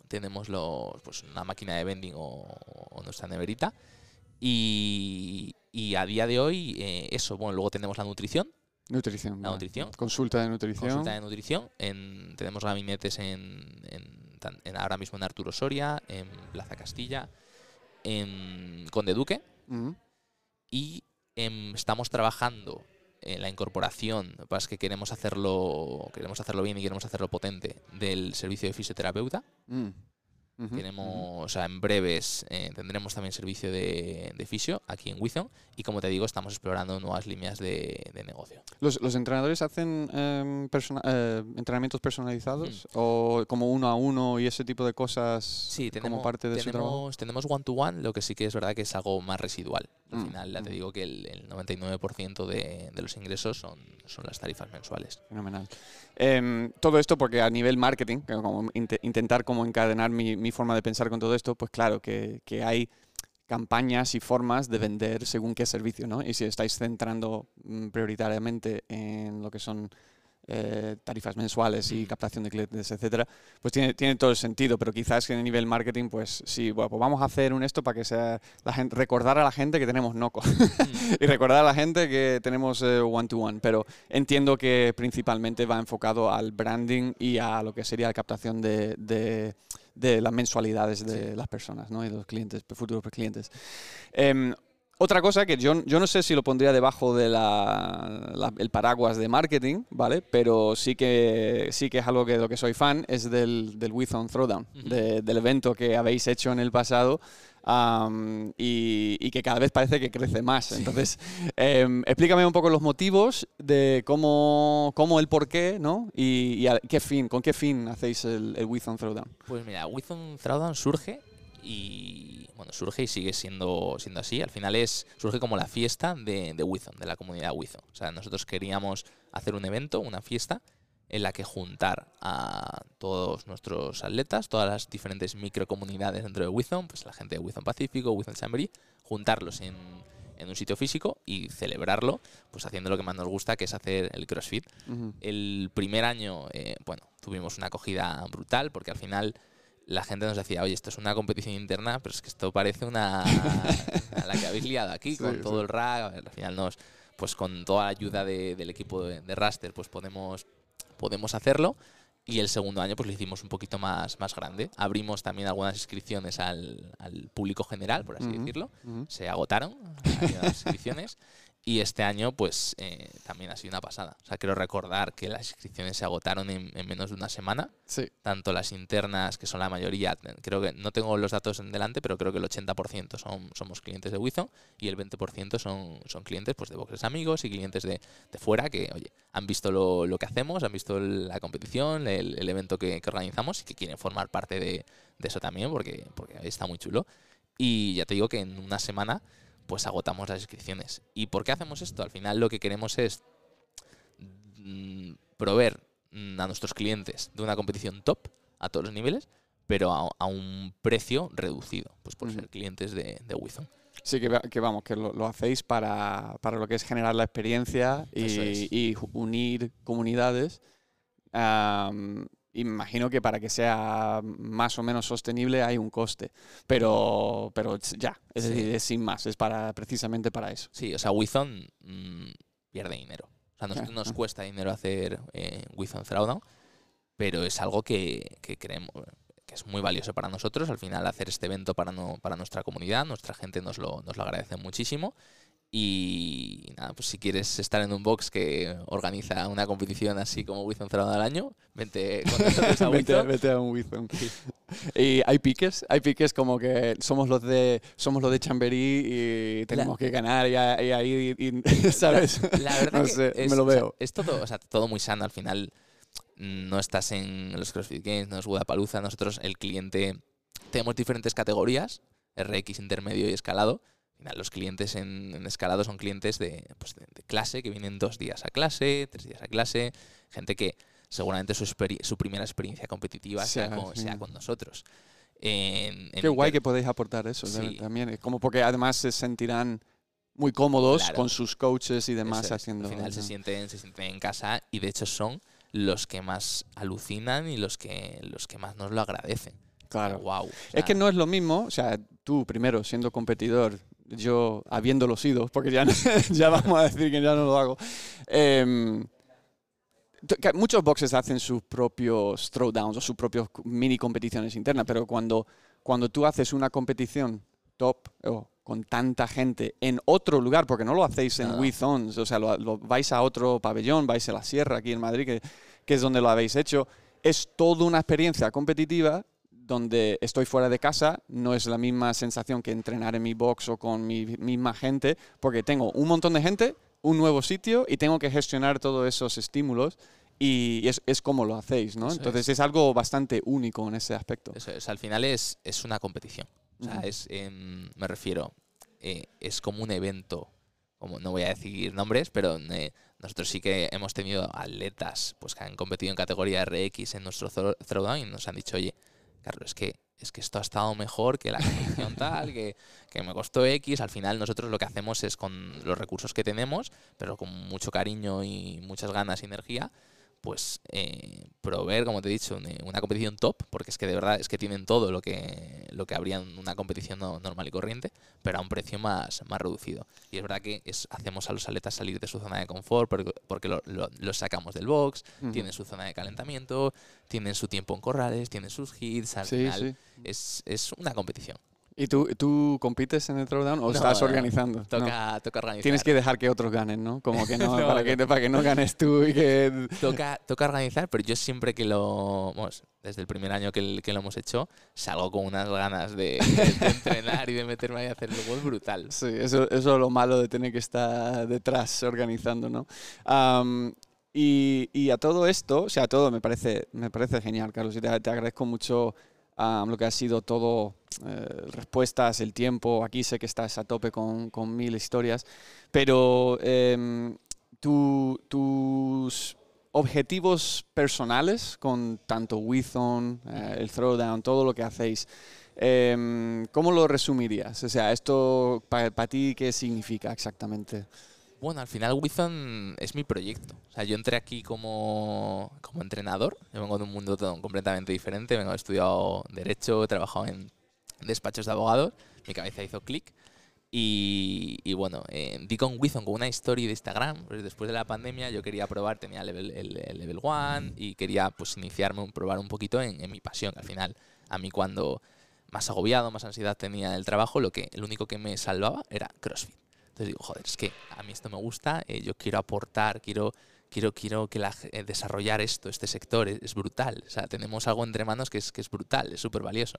tenemos los, pues una máquina de vending o, o nuestra neverita. Y, y a día de hoy eh, eso, bueno, luego tenemos la nutrición, Nutrición. La vale. nutrición. Consulta de nutrición. consulta de nutrición, en, tenemos gabinetes en, en tan- en ahora mismo en Arturo Soria, en Plaza Castilla, en Conde Duque, y em, estamos trabajando en la incorporación, lo que pasa es que queremos hacerlo, queremos hacerlo bien y queremos hacerlo potente del servicio de fisioterapeuta. Tenemos, o sea, en breves eh, tendremos también servicio de, de fisio aquí en Wizon y como te digo, estamos explorando nuevas líneas de, de negocio. ¿Los, los entrenadores hacen em, persona- eh, entrenamientos personalizados o como uno a uno y ese tipo de cosas Sí, tenemos, como parte de su trabajo? tenemos, tenemos one-to-one, lo que sí que es verdad que es algo más residual. Al Mm, final, ya te mm. digo que el, el 99% de, de los ingresos son, son las tarifas mensuales. Fenomenal. Em, todo esto porque a nivel marketing, intentar como encadenar mi, forma de pensar con todo esto, pues claro que, que hay campañas y formas de vender según qué servicio, ¿no? Y si estáis centrando mm, prioritariamente en lo que son eh, tarifas mensuales y Mm. captación de clientes, etcétera, pues tiene, tiene todo el sentido, pero quizás que a nivel marketing, pues sí, bueno, pues vamos a hacer un esto para que sea la gente, recordar a la gente que tenemos Noco y recordar a la gente que tenemos eh, one to one, pero entiendo que principalmente va enfocado al branding y a lo que sería la captación de, de- de las mensualidades de Sí. las personas ¿no? y de los clientes, futuros clientes. Em, otra cosa que yo, yo no sé si lo pondría debajo del paraguas de marketing, ¿vale? Pero sí que, sí que es algo que de lo que soy fan, es del, del With on Throwdown, de- del evento que habéis hecho en el pasado y, y que cada vez parece que crece más. Entonces, em, explícame un poco los motivos de cómo, cómo el por qué, ¿no? Y, y a qué fin, con qué fin hacéis el, el With on Throwdown. Pues mira, Wizon Throwdown surge y surge y sigue siendo, siendo así. Al final es surge como la fiesta de, de Wizon, de la comunidad Wizon. O sea, nosotros queríamos hacer un evento, una fiesta, en la que juntar a todos nuestros atletas, todas las diferentes microcomunidades dentro de Wizon, pues la gente de Wizon Pacífico, Wizon Chambery, juntarlos en, en un sitio físico y celebrarlo, pues haciendo lo que más nos gusta, que es hacer el CrossFit. El primer año, eh, bueno, tuvimos una acogida brutal porque al final la gente nos decía, oye, esto es una competición interna, pero es que esto parece una, a la que habéis liado aquí Sí, con todo sí. el RAG. A ver, Al final nos, pues con toda la ayuda de- del equipo de, de Raster, pues podemos, podemos hacerlo. Y el segundo año pues lo hicimos un poquito más, más grande. Abrimos también algunas inscripciones al, al público general, por así Ujú. decirlo Ujú. se agotaron las inscripciones y este año pues eh, también ha sido una pasada. O sea, quiero recordar que las inscripciones se agotaron en, en menos de una semana, Sí. tanto las internas, que son la mayoría, creo que no tengo los datos en delante, pero creo que el 80% son, somos clientes de Wizon y el 20% son, son clientes pues, de boxes amigos y clientes de, de fuera que, oye, han visto lo, lo que hacemos, han visto la competición, el, el evento que, que organizamos y que quieren formar parte de, de eso también porque, porque está muy chulo. Y ya te digo que en una semana pues agotamos las inscripciones. ¿Y por qué hacemos esto? Al final lo que queremos es mm, proveer mm, a nuestros clientes de una competición top a todos los niveles, pero a, a un precio reducido, pues por ser clientes de, de Wizon. Sí, que, va- que vamos, que lo, lo hacéis para, para lo que es generar la experiencia y, es. unir comunidades. Imagino que para que sea más o menos sostenible hay un coste, pero, pero ya, es Sí. decir, es sin más, es para precisamente para eso. Sí, o sea, Wizon mm, pierde dinero. O sea, nos ah. cuesta dinero hacer eh, Wizon Throwdown, pero es algo que, que creemos que es muy valioso para nosotros. Al final, hacer este evento para, no, para nuestra comunidad, nuestra gente nos lo, nos lo agradece muchísimo. Y nada, pues si quieres estar en un box que organiza una competición así como Wizon Throwdown al año, vente con nosotros a vete, vete a un Wizon. Y hay piques, hay piques como que somos los de somos los de Chamberí y tenemos que ganar y, a- y ahí, y- ¿sabes? La verdad No que sé, es, me lo o sea, veo. es todo, o sea, todo muy sano. Al final no estás en los CrossFit Games, no es Budapalooza. Nosotros, el cliente, tenemos diferentes categorías, RX, intermedio y escalado. Los clientes en, en escalado son clientes de, pues, de, de clase, que vienen dos días a clase, tres días a clase. Gente que seguramente su, primera experiencia competitiva sea, Sea, con, sí. sea con nosotros. En- en Qué guay que podéis aportar eso Sí. también. es Como porque además se sentirán muy cómodos Claro. con sus coaches y demás es, haciendo. Al final se sienten, se sienten en casa y de hecho son los que más alucinan y los que, los que más nos lo agradecen. Claro. Wow. Es que no es lo mismo, o sea, tú primero siendo competidor, yo habiéndolo sido, porque ya, ya vamos a decir que ya no lo hago. em, muchos boxes hacen sus propios throwdowns o sus propios mini competiciones internas, pero cuando, cuando tú haces una competición top o con tanta gente en otro lugar, porque no lo hacéis en No. Withons, o sea, lo, lo- vais a otro pabellón, vais a la sierra aquí en Madrid, que, que es donde lo habéis hecho, es toda una experiencia competitiva donde estoy fuera de casa, no es la misma sensación que entrenar en mi box o con mi misma gente, porque tengo un montón de gente, un nuevo sitio y tengo que gestionar todos esos estímulos y es, es como lo hacéis, ¿no? Eso Entonces es. algo bastante único en ese aspecto. Eso es, al final es, es una competición. O sea, es, em, me refiero, eh, es como un evento, como no voy a decir nombres, pero eh, nosotros sí que hemos tenido atletas pues, que han competido en categoría RX en nuestro throw- throwdown y nos han dicho, oye, Carlos, es que, es que esto ha estado mejor que la competición tal, que, que me costó X. Al final nosotros lo que hacemos es con los recursos que tenemos, pero con mucho cariño y muchas ganas y energía, pues eh, proveer, como te he dicho, una, competición top, porque es que de verdad es que tienen todo lo que, lo que habría en una competición no- normal y corriente, pero a un precio más, más reducido. Y es verdad que es, hacemos a los atletas salir de su zona de confort, porque, porque lo- lo- los sacamos del box, tienen su zona de calentamiento, tienen su tiempo en corrales, tienen sus hits, al Sí, final sí. Es, es una competición. ¿Y tú, tú compites en el throwdown o No, estás organizando? No. Toca, toca organizar. Tienes que dejar que otros ganen, ¿no? Como que no, No, para. Que, para que no ganes tú y que... toca, toca organizar, pero yo siempre que lo. Vamos, desde el primer año que, el- que lo hemos hecho, salgo con unas ganas de, de entrenar y de meterme ahí a hacer es brutal. Sí, eso, eso es lo malo de tener que estar detrás organizando, ¿no? Am, y, y a todo esto, o sea, a todo me parece, me parece genial, Carlos, y te, te agradezco mucho am, lo que ha sido todo, eh, respuestas, el tiempo. Aquí sé que estás a tope con, con mil historias, pero em, tu- tus objetivos personales con tanto Withon, eh, el Throwdown, todo lo que hacéis, em, ¿cómo lo resumirías? O sea, esto para ti, ¿qué significa exactamente? Bueno, al final Wizon es mi proyecto. O sea, yo entré aquí como, como entrenador. Yo vengo de un mundo completamente diferente. Vengo, he estudiado Derecho, he trabajado en despachos de abogados. Mi cabeza hizo clic. Y, bueno, eh, di con Wizon con una historia de Instagram. Pues después de la pandemia yo quería probar, tenía level, el, el level 1 y quería pues iniciarme, probar un poquito en, mi pasión. Al final, a mí cuando más agobiado, más ansiedad tenía el trabajo, lo que, el único que me salvaba era CrossFit. Entonces digo, joder, es que a mí esto me gusta, eh, yo quiero aportar, quiero, quiero, quiero que la, eh, desarrollar esto, este sector, es, es brutal. O sea, tenemos algo entre manos que es, que es brutal, es súper valioso.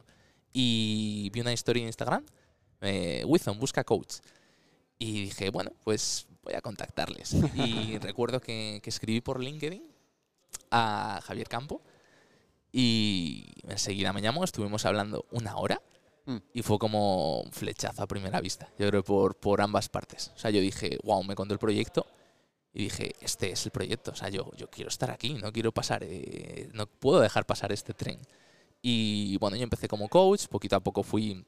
Y vi una historia en Instagram, eh, Wizon, busca coach. Y dije, bueno, pues voy a contactarles. Y recuerdo que, que escribí por LinkedIn a Javier Campo y enseguida me llamó, estuvimos hablando una hora Mm. y fue como un flechazo a primera vista, yo creo por, por ambas partes. O sea, yo dije, wow, me contó el proyecto y dije, este es el proyecto, o sea, yo, yo quiero estar aquí, no quiero pasar, eh, no puedo dejar pasar este tren. Y bueno, yo empecé como coach, poquito a poco fui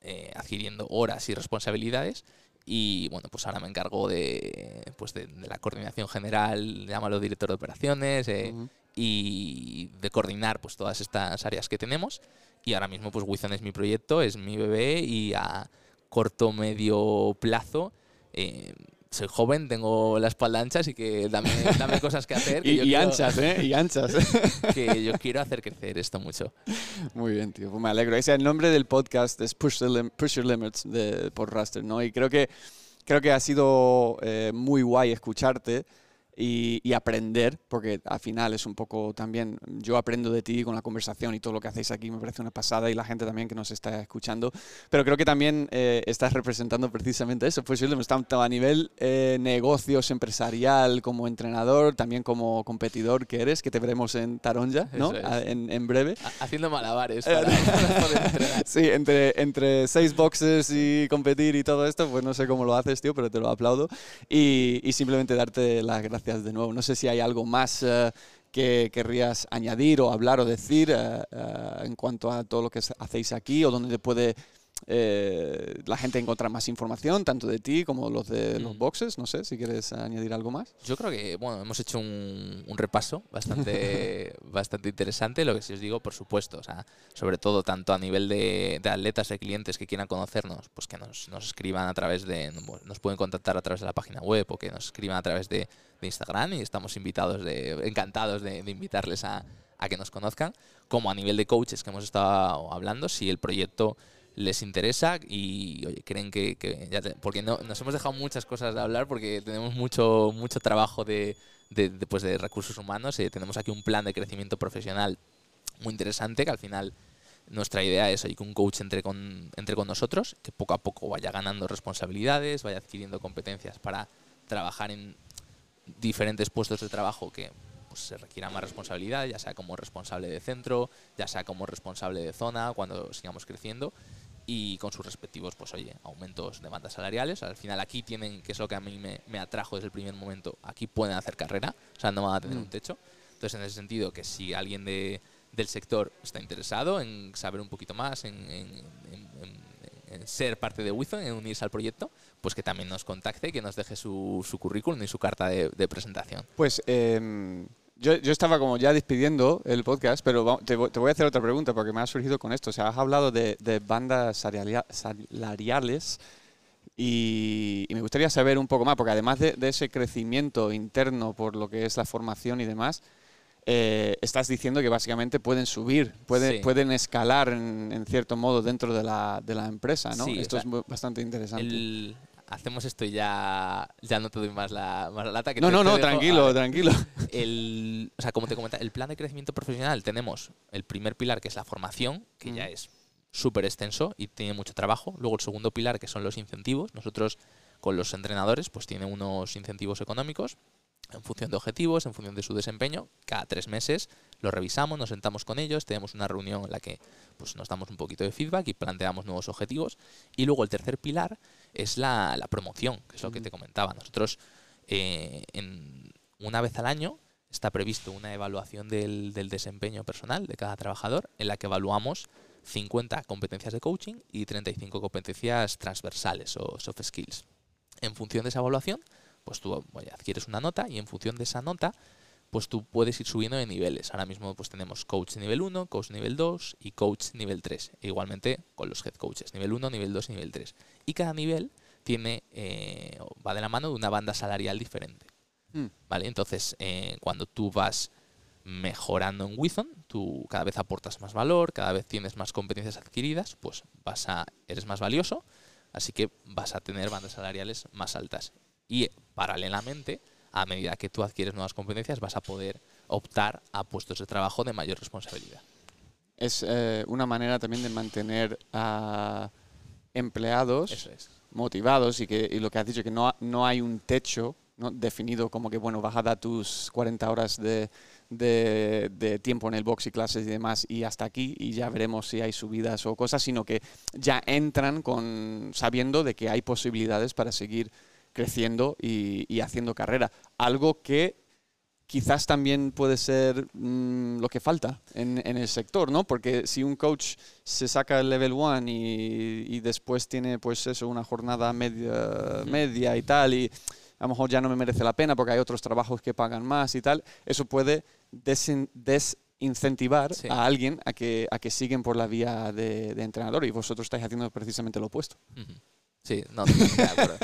eh, adquiriendo horas y responsabilidades y bueno, pues ahora me encargo de, pues de, de la coordinación general, llámalo director de operaciones, eh, Ujú. y de coordinar pues todas estas áreas que tenemos. Y ahora mismo pues Wizon es mi proyecto, es mi bebé y a corto, medio plazo eh, soy joven, tengo la espalda ancha, así que dame, dame cosas que hacer. y, anchas, ¿eh? Y anchas. que yo quiero hacer crecer esto mucho. Muy bien, tío. Pues me alegro. Ese el nombre del podcast es Push, Your Limits de, por Raster, ¿no? Y creo que, creo que ha sido eh, muy guay escucharte y, aprender, porque al final es un poco también, yo aprendo de ti con la conversación y todo lo que hacéis aquí me parece una pasada y la gente también que nos está escuchando, pero creo que también eh, estás representando precisamente eso, pues tanto a nivel eh, negocios, empresarial, como entrenador, también como competidor que eres, que te veremos en Taronja, ¿no? En, en, breve. Haciendo malabares. sí, entre, entre seis boxes y competir y todo esto, pues no sé cómo lo haces, tío, pero te lo aplaudo. Y, y simplemente darte las gracias de nuevo. No sé si hay algo más eh, que querrías añadir o hablar o decir eh, eh, en cuanto a todo lo que hacéis aquí o donde te puede eh, la gente encuentra más información, tanto de ti como los de los mm. boxes. No sé si quieres añadir algo más. Yo creo que bueno, hemos hecho un, repaso bastante, bastante interesante. Lo que sí os digo, por supuesto, o sea, sobre todo tanto a nivel de, atletas, de clientes que quieran conocernos, pues que nos, nos, escriban a través de, nos pueden contactar a través de la página web o que nos escriban a través de, de Instagram y estamos invitados, de, encantados de, de invitarles a, a que nos conozcan. Como a nivel de coaches que hemos estado hablando, si el proyecto les interesa y oye, creen que, porque no, nos hemos dejado muchas cosas de hablar porque tenemos mucho mucho trabajo de, pues de recursos humanos y tenemos aquí un plan de crecimiento profesional muy interesante que al final nuestra idea es que un coach entre con, entre con nosotros, que poco a poco vaya ganando responsabilidades, vaya adquiriendo competencias para trabajar en diferentes puestos de trabajo que pues, se requiera más responsabilidad, ya sea como responsable de centro, ya sea como responsable de zona, cuando sigamos creciendo y con sus respectivos, pues oye, aumentos de bandas salariales. Al final aquí tienen, que es lo que a mí me, atrajo desde el primer momento, aquí pueden hacer carrera, o sea, no van a tener mm. un techo. Entonces, en ese sentido, que si alguien de, del sector está interesado en saber un poquito más, en, ser parte de Wizon, en unirse al proyecto, pues que también nos contacte, que nos deje su, su currículum y su carta de, presentación. Pues eh, yo, yo, estaba como ya despidiendo el podcast, pero te, voy a hacer otra pregunta porque me ha surgido con esto. O sea, has hablado de, bandas salariales y, me gustaría saber un poco más, porque además de, ese crecimiento interno por lo que es la formación y demás, eh, estás diciendo que básicamente pueden subir, pueden escalar en, cierto modo dentro de la, de la empresa, ¿no? Esto es bastante interesante hacemos esto y ya, ya no te doy más la, más la lata. Que no, no, no, tranquilo, tranquilo. El, o sea, como te comentaba, el plan de crecimiento profesional tenemos el primer pilar que es la formación, que ya es súper extenso y tiene mucho trabajo. Luego el segundo pilar que son los incentivos. Nosotros con los entrenadores pues tienen unos incentivos económicos en función de objetivos, en función de su desempeño. Cada tres meses lo revisamos, nos sentamos con ellos, tenemos una reunión en la que pues, nos damos un poquito de feedback y planteamos nuevos objetivos. Y luego el tercer pilar es la, promoción, que es lo que te comentaba. Nosotros, eh, en, una vez al año, está previsto una evaluación del, desempeño personal de cada trabajador en la que evaluamos 50 competencias de coaching y 35 competencias transversales o soft skills. En función de esa evaluación, pues tú adquieres una nota y en función de esa nota pues tú puedes ir subiendo de niveles. Ahora mismo pues tenemos coach nivel 1, coach nivel 2 y coach nivel 3. E igualmente con los head coaches, nivel 1, nivel 2 y nivel 3. Y cada nivel tiene eh, va de la mano de una banda salarial diferente. Hmm. ¿Vale? Entonces, eh, cuando tú vas mejorando en Wizon, tú cada vez aportas más valor, cada vez tienes más competencias adquiridas, pues vas a, eres más valioso, así que vas a tener bandas salariales más altas. Y paralelamente, a medida que tú adquieres nuevas competencias, vas a poder optar a puestos de trabajo de mayor responsabilidad. Es eh, una manera también de mantener a empleados motivados y que lo que has dicho, que no, no hay un techo definido como que, bueno, vas a dar tus 40 horas de, de, tiempo en el box y clases y demás y hasta aquí y ya veremos si hay subidas o cosas, sino que ya entran con sabiendo de que hay posibilidades para seguir creciendo y, haciendo carrera. Algo que quizás también puede ser mm, lo que falta en, el sector, ¿no? Porque si un coach se saca el level 1 y, después tiene pues eso, una jornada media, media y tal, y a lo mejor ya no me merece la pena porque hay otros trabajos que pagan más y tal, eso puede desincentivar a alguien a que, a que siguen por la vía de, entrenador y vosotros estáis haciendo precisamente lo opuesto. Sí, no, acuerdo.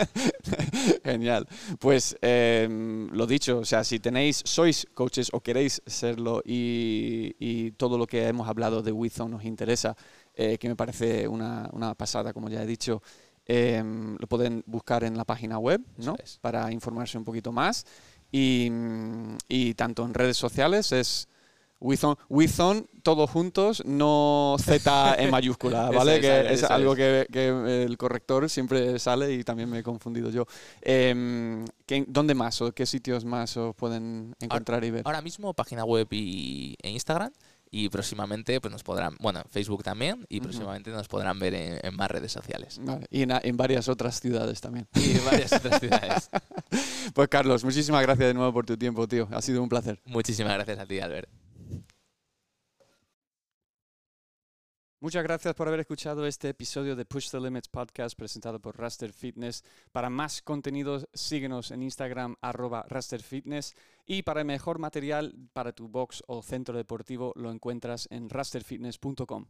Genial. Pues em, lo dicho, o sea, si tenéis, sois coaches o queréis serlo y, todo lo que hemos hablado de Wizon nos interesa, eh, que me parece una, pasada, como ya he dicho, em, lo pueden buscar en la página web, ¿no? Para informarse un poquito más. Y, y tanto en redes sociales es Withon, Withon, todos juntos, no Z en mayúscula, ¿vale? que es, algo que, el corrector siempre sale y también me he confundido yo. Eh, ¿Dónde más o qué sitios más os pueden encontrar y ver? Ahora mismo página web y, e Instagram y próximamente pues nos podrán, bueno, Facebook también y próximamente nos podrán ver en, más redes sociales. y en, varias otras ciudades también. Y en varias otras ciudades. pues Carlos, muchísimas gracias de nuevo por tu tiempo, tío. Ha sido un placer. Muchísimas gracias a ti, Albert. Muchas gracias por haber escuchado este episodio de Push the Limits podcast presentado por Raster Fitness. Para más contenidos, síguenos en Instagram arroba Raster Fitness y para el mejor material para tu box o centro deportivo lo encuentras en rasterfitness.com.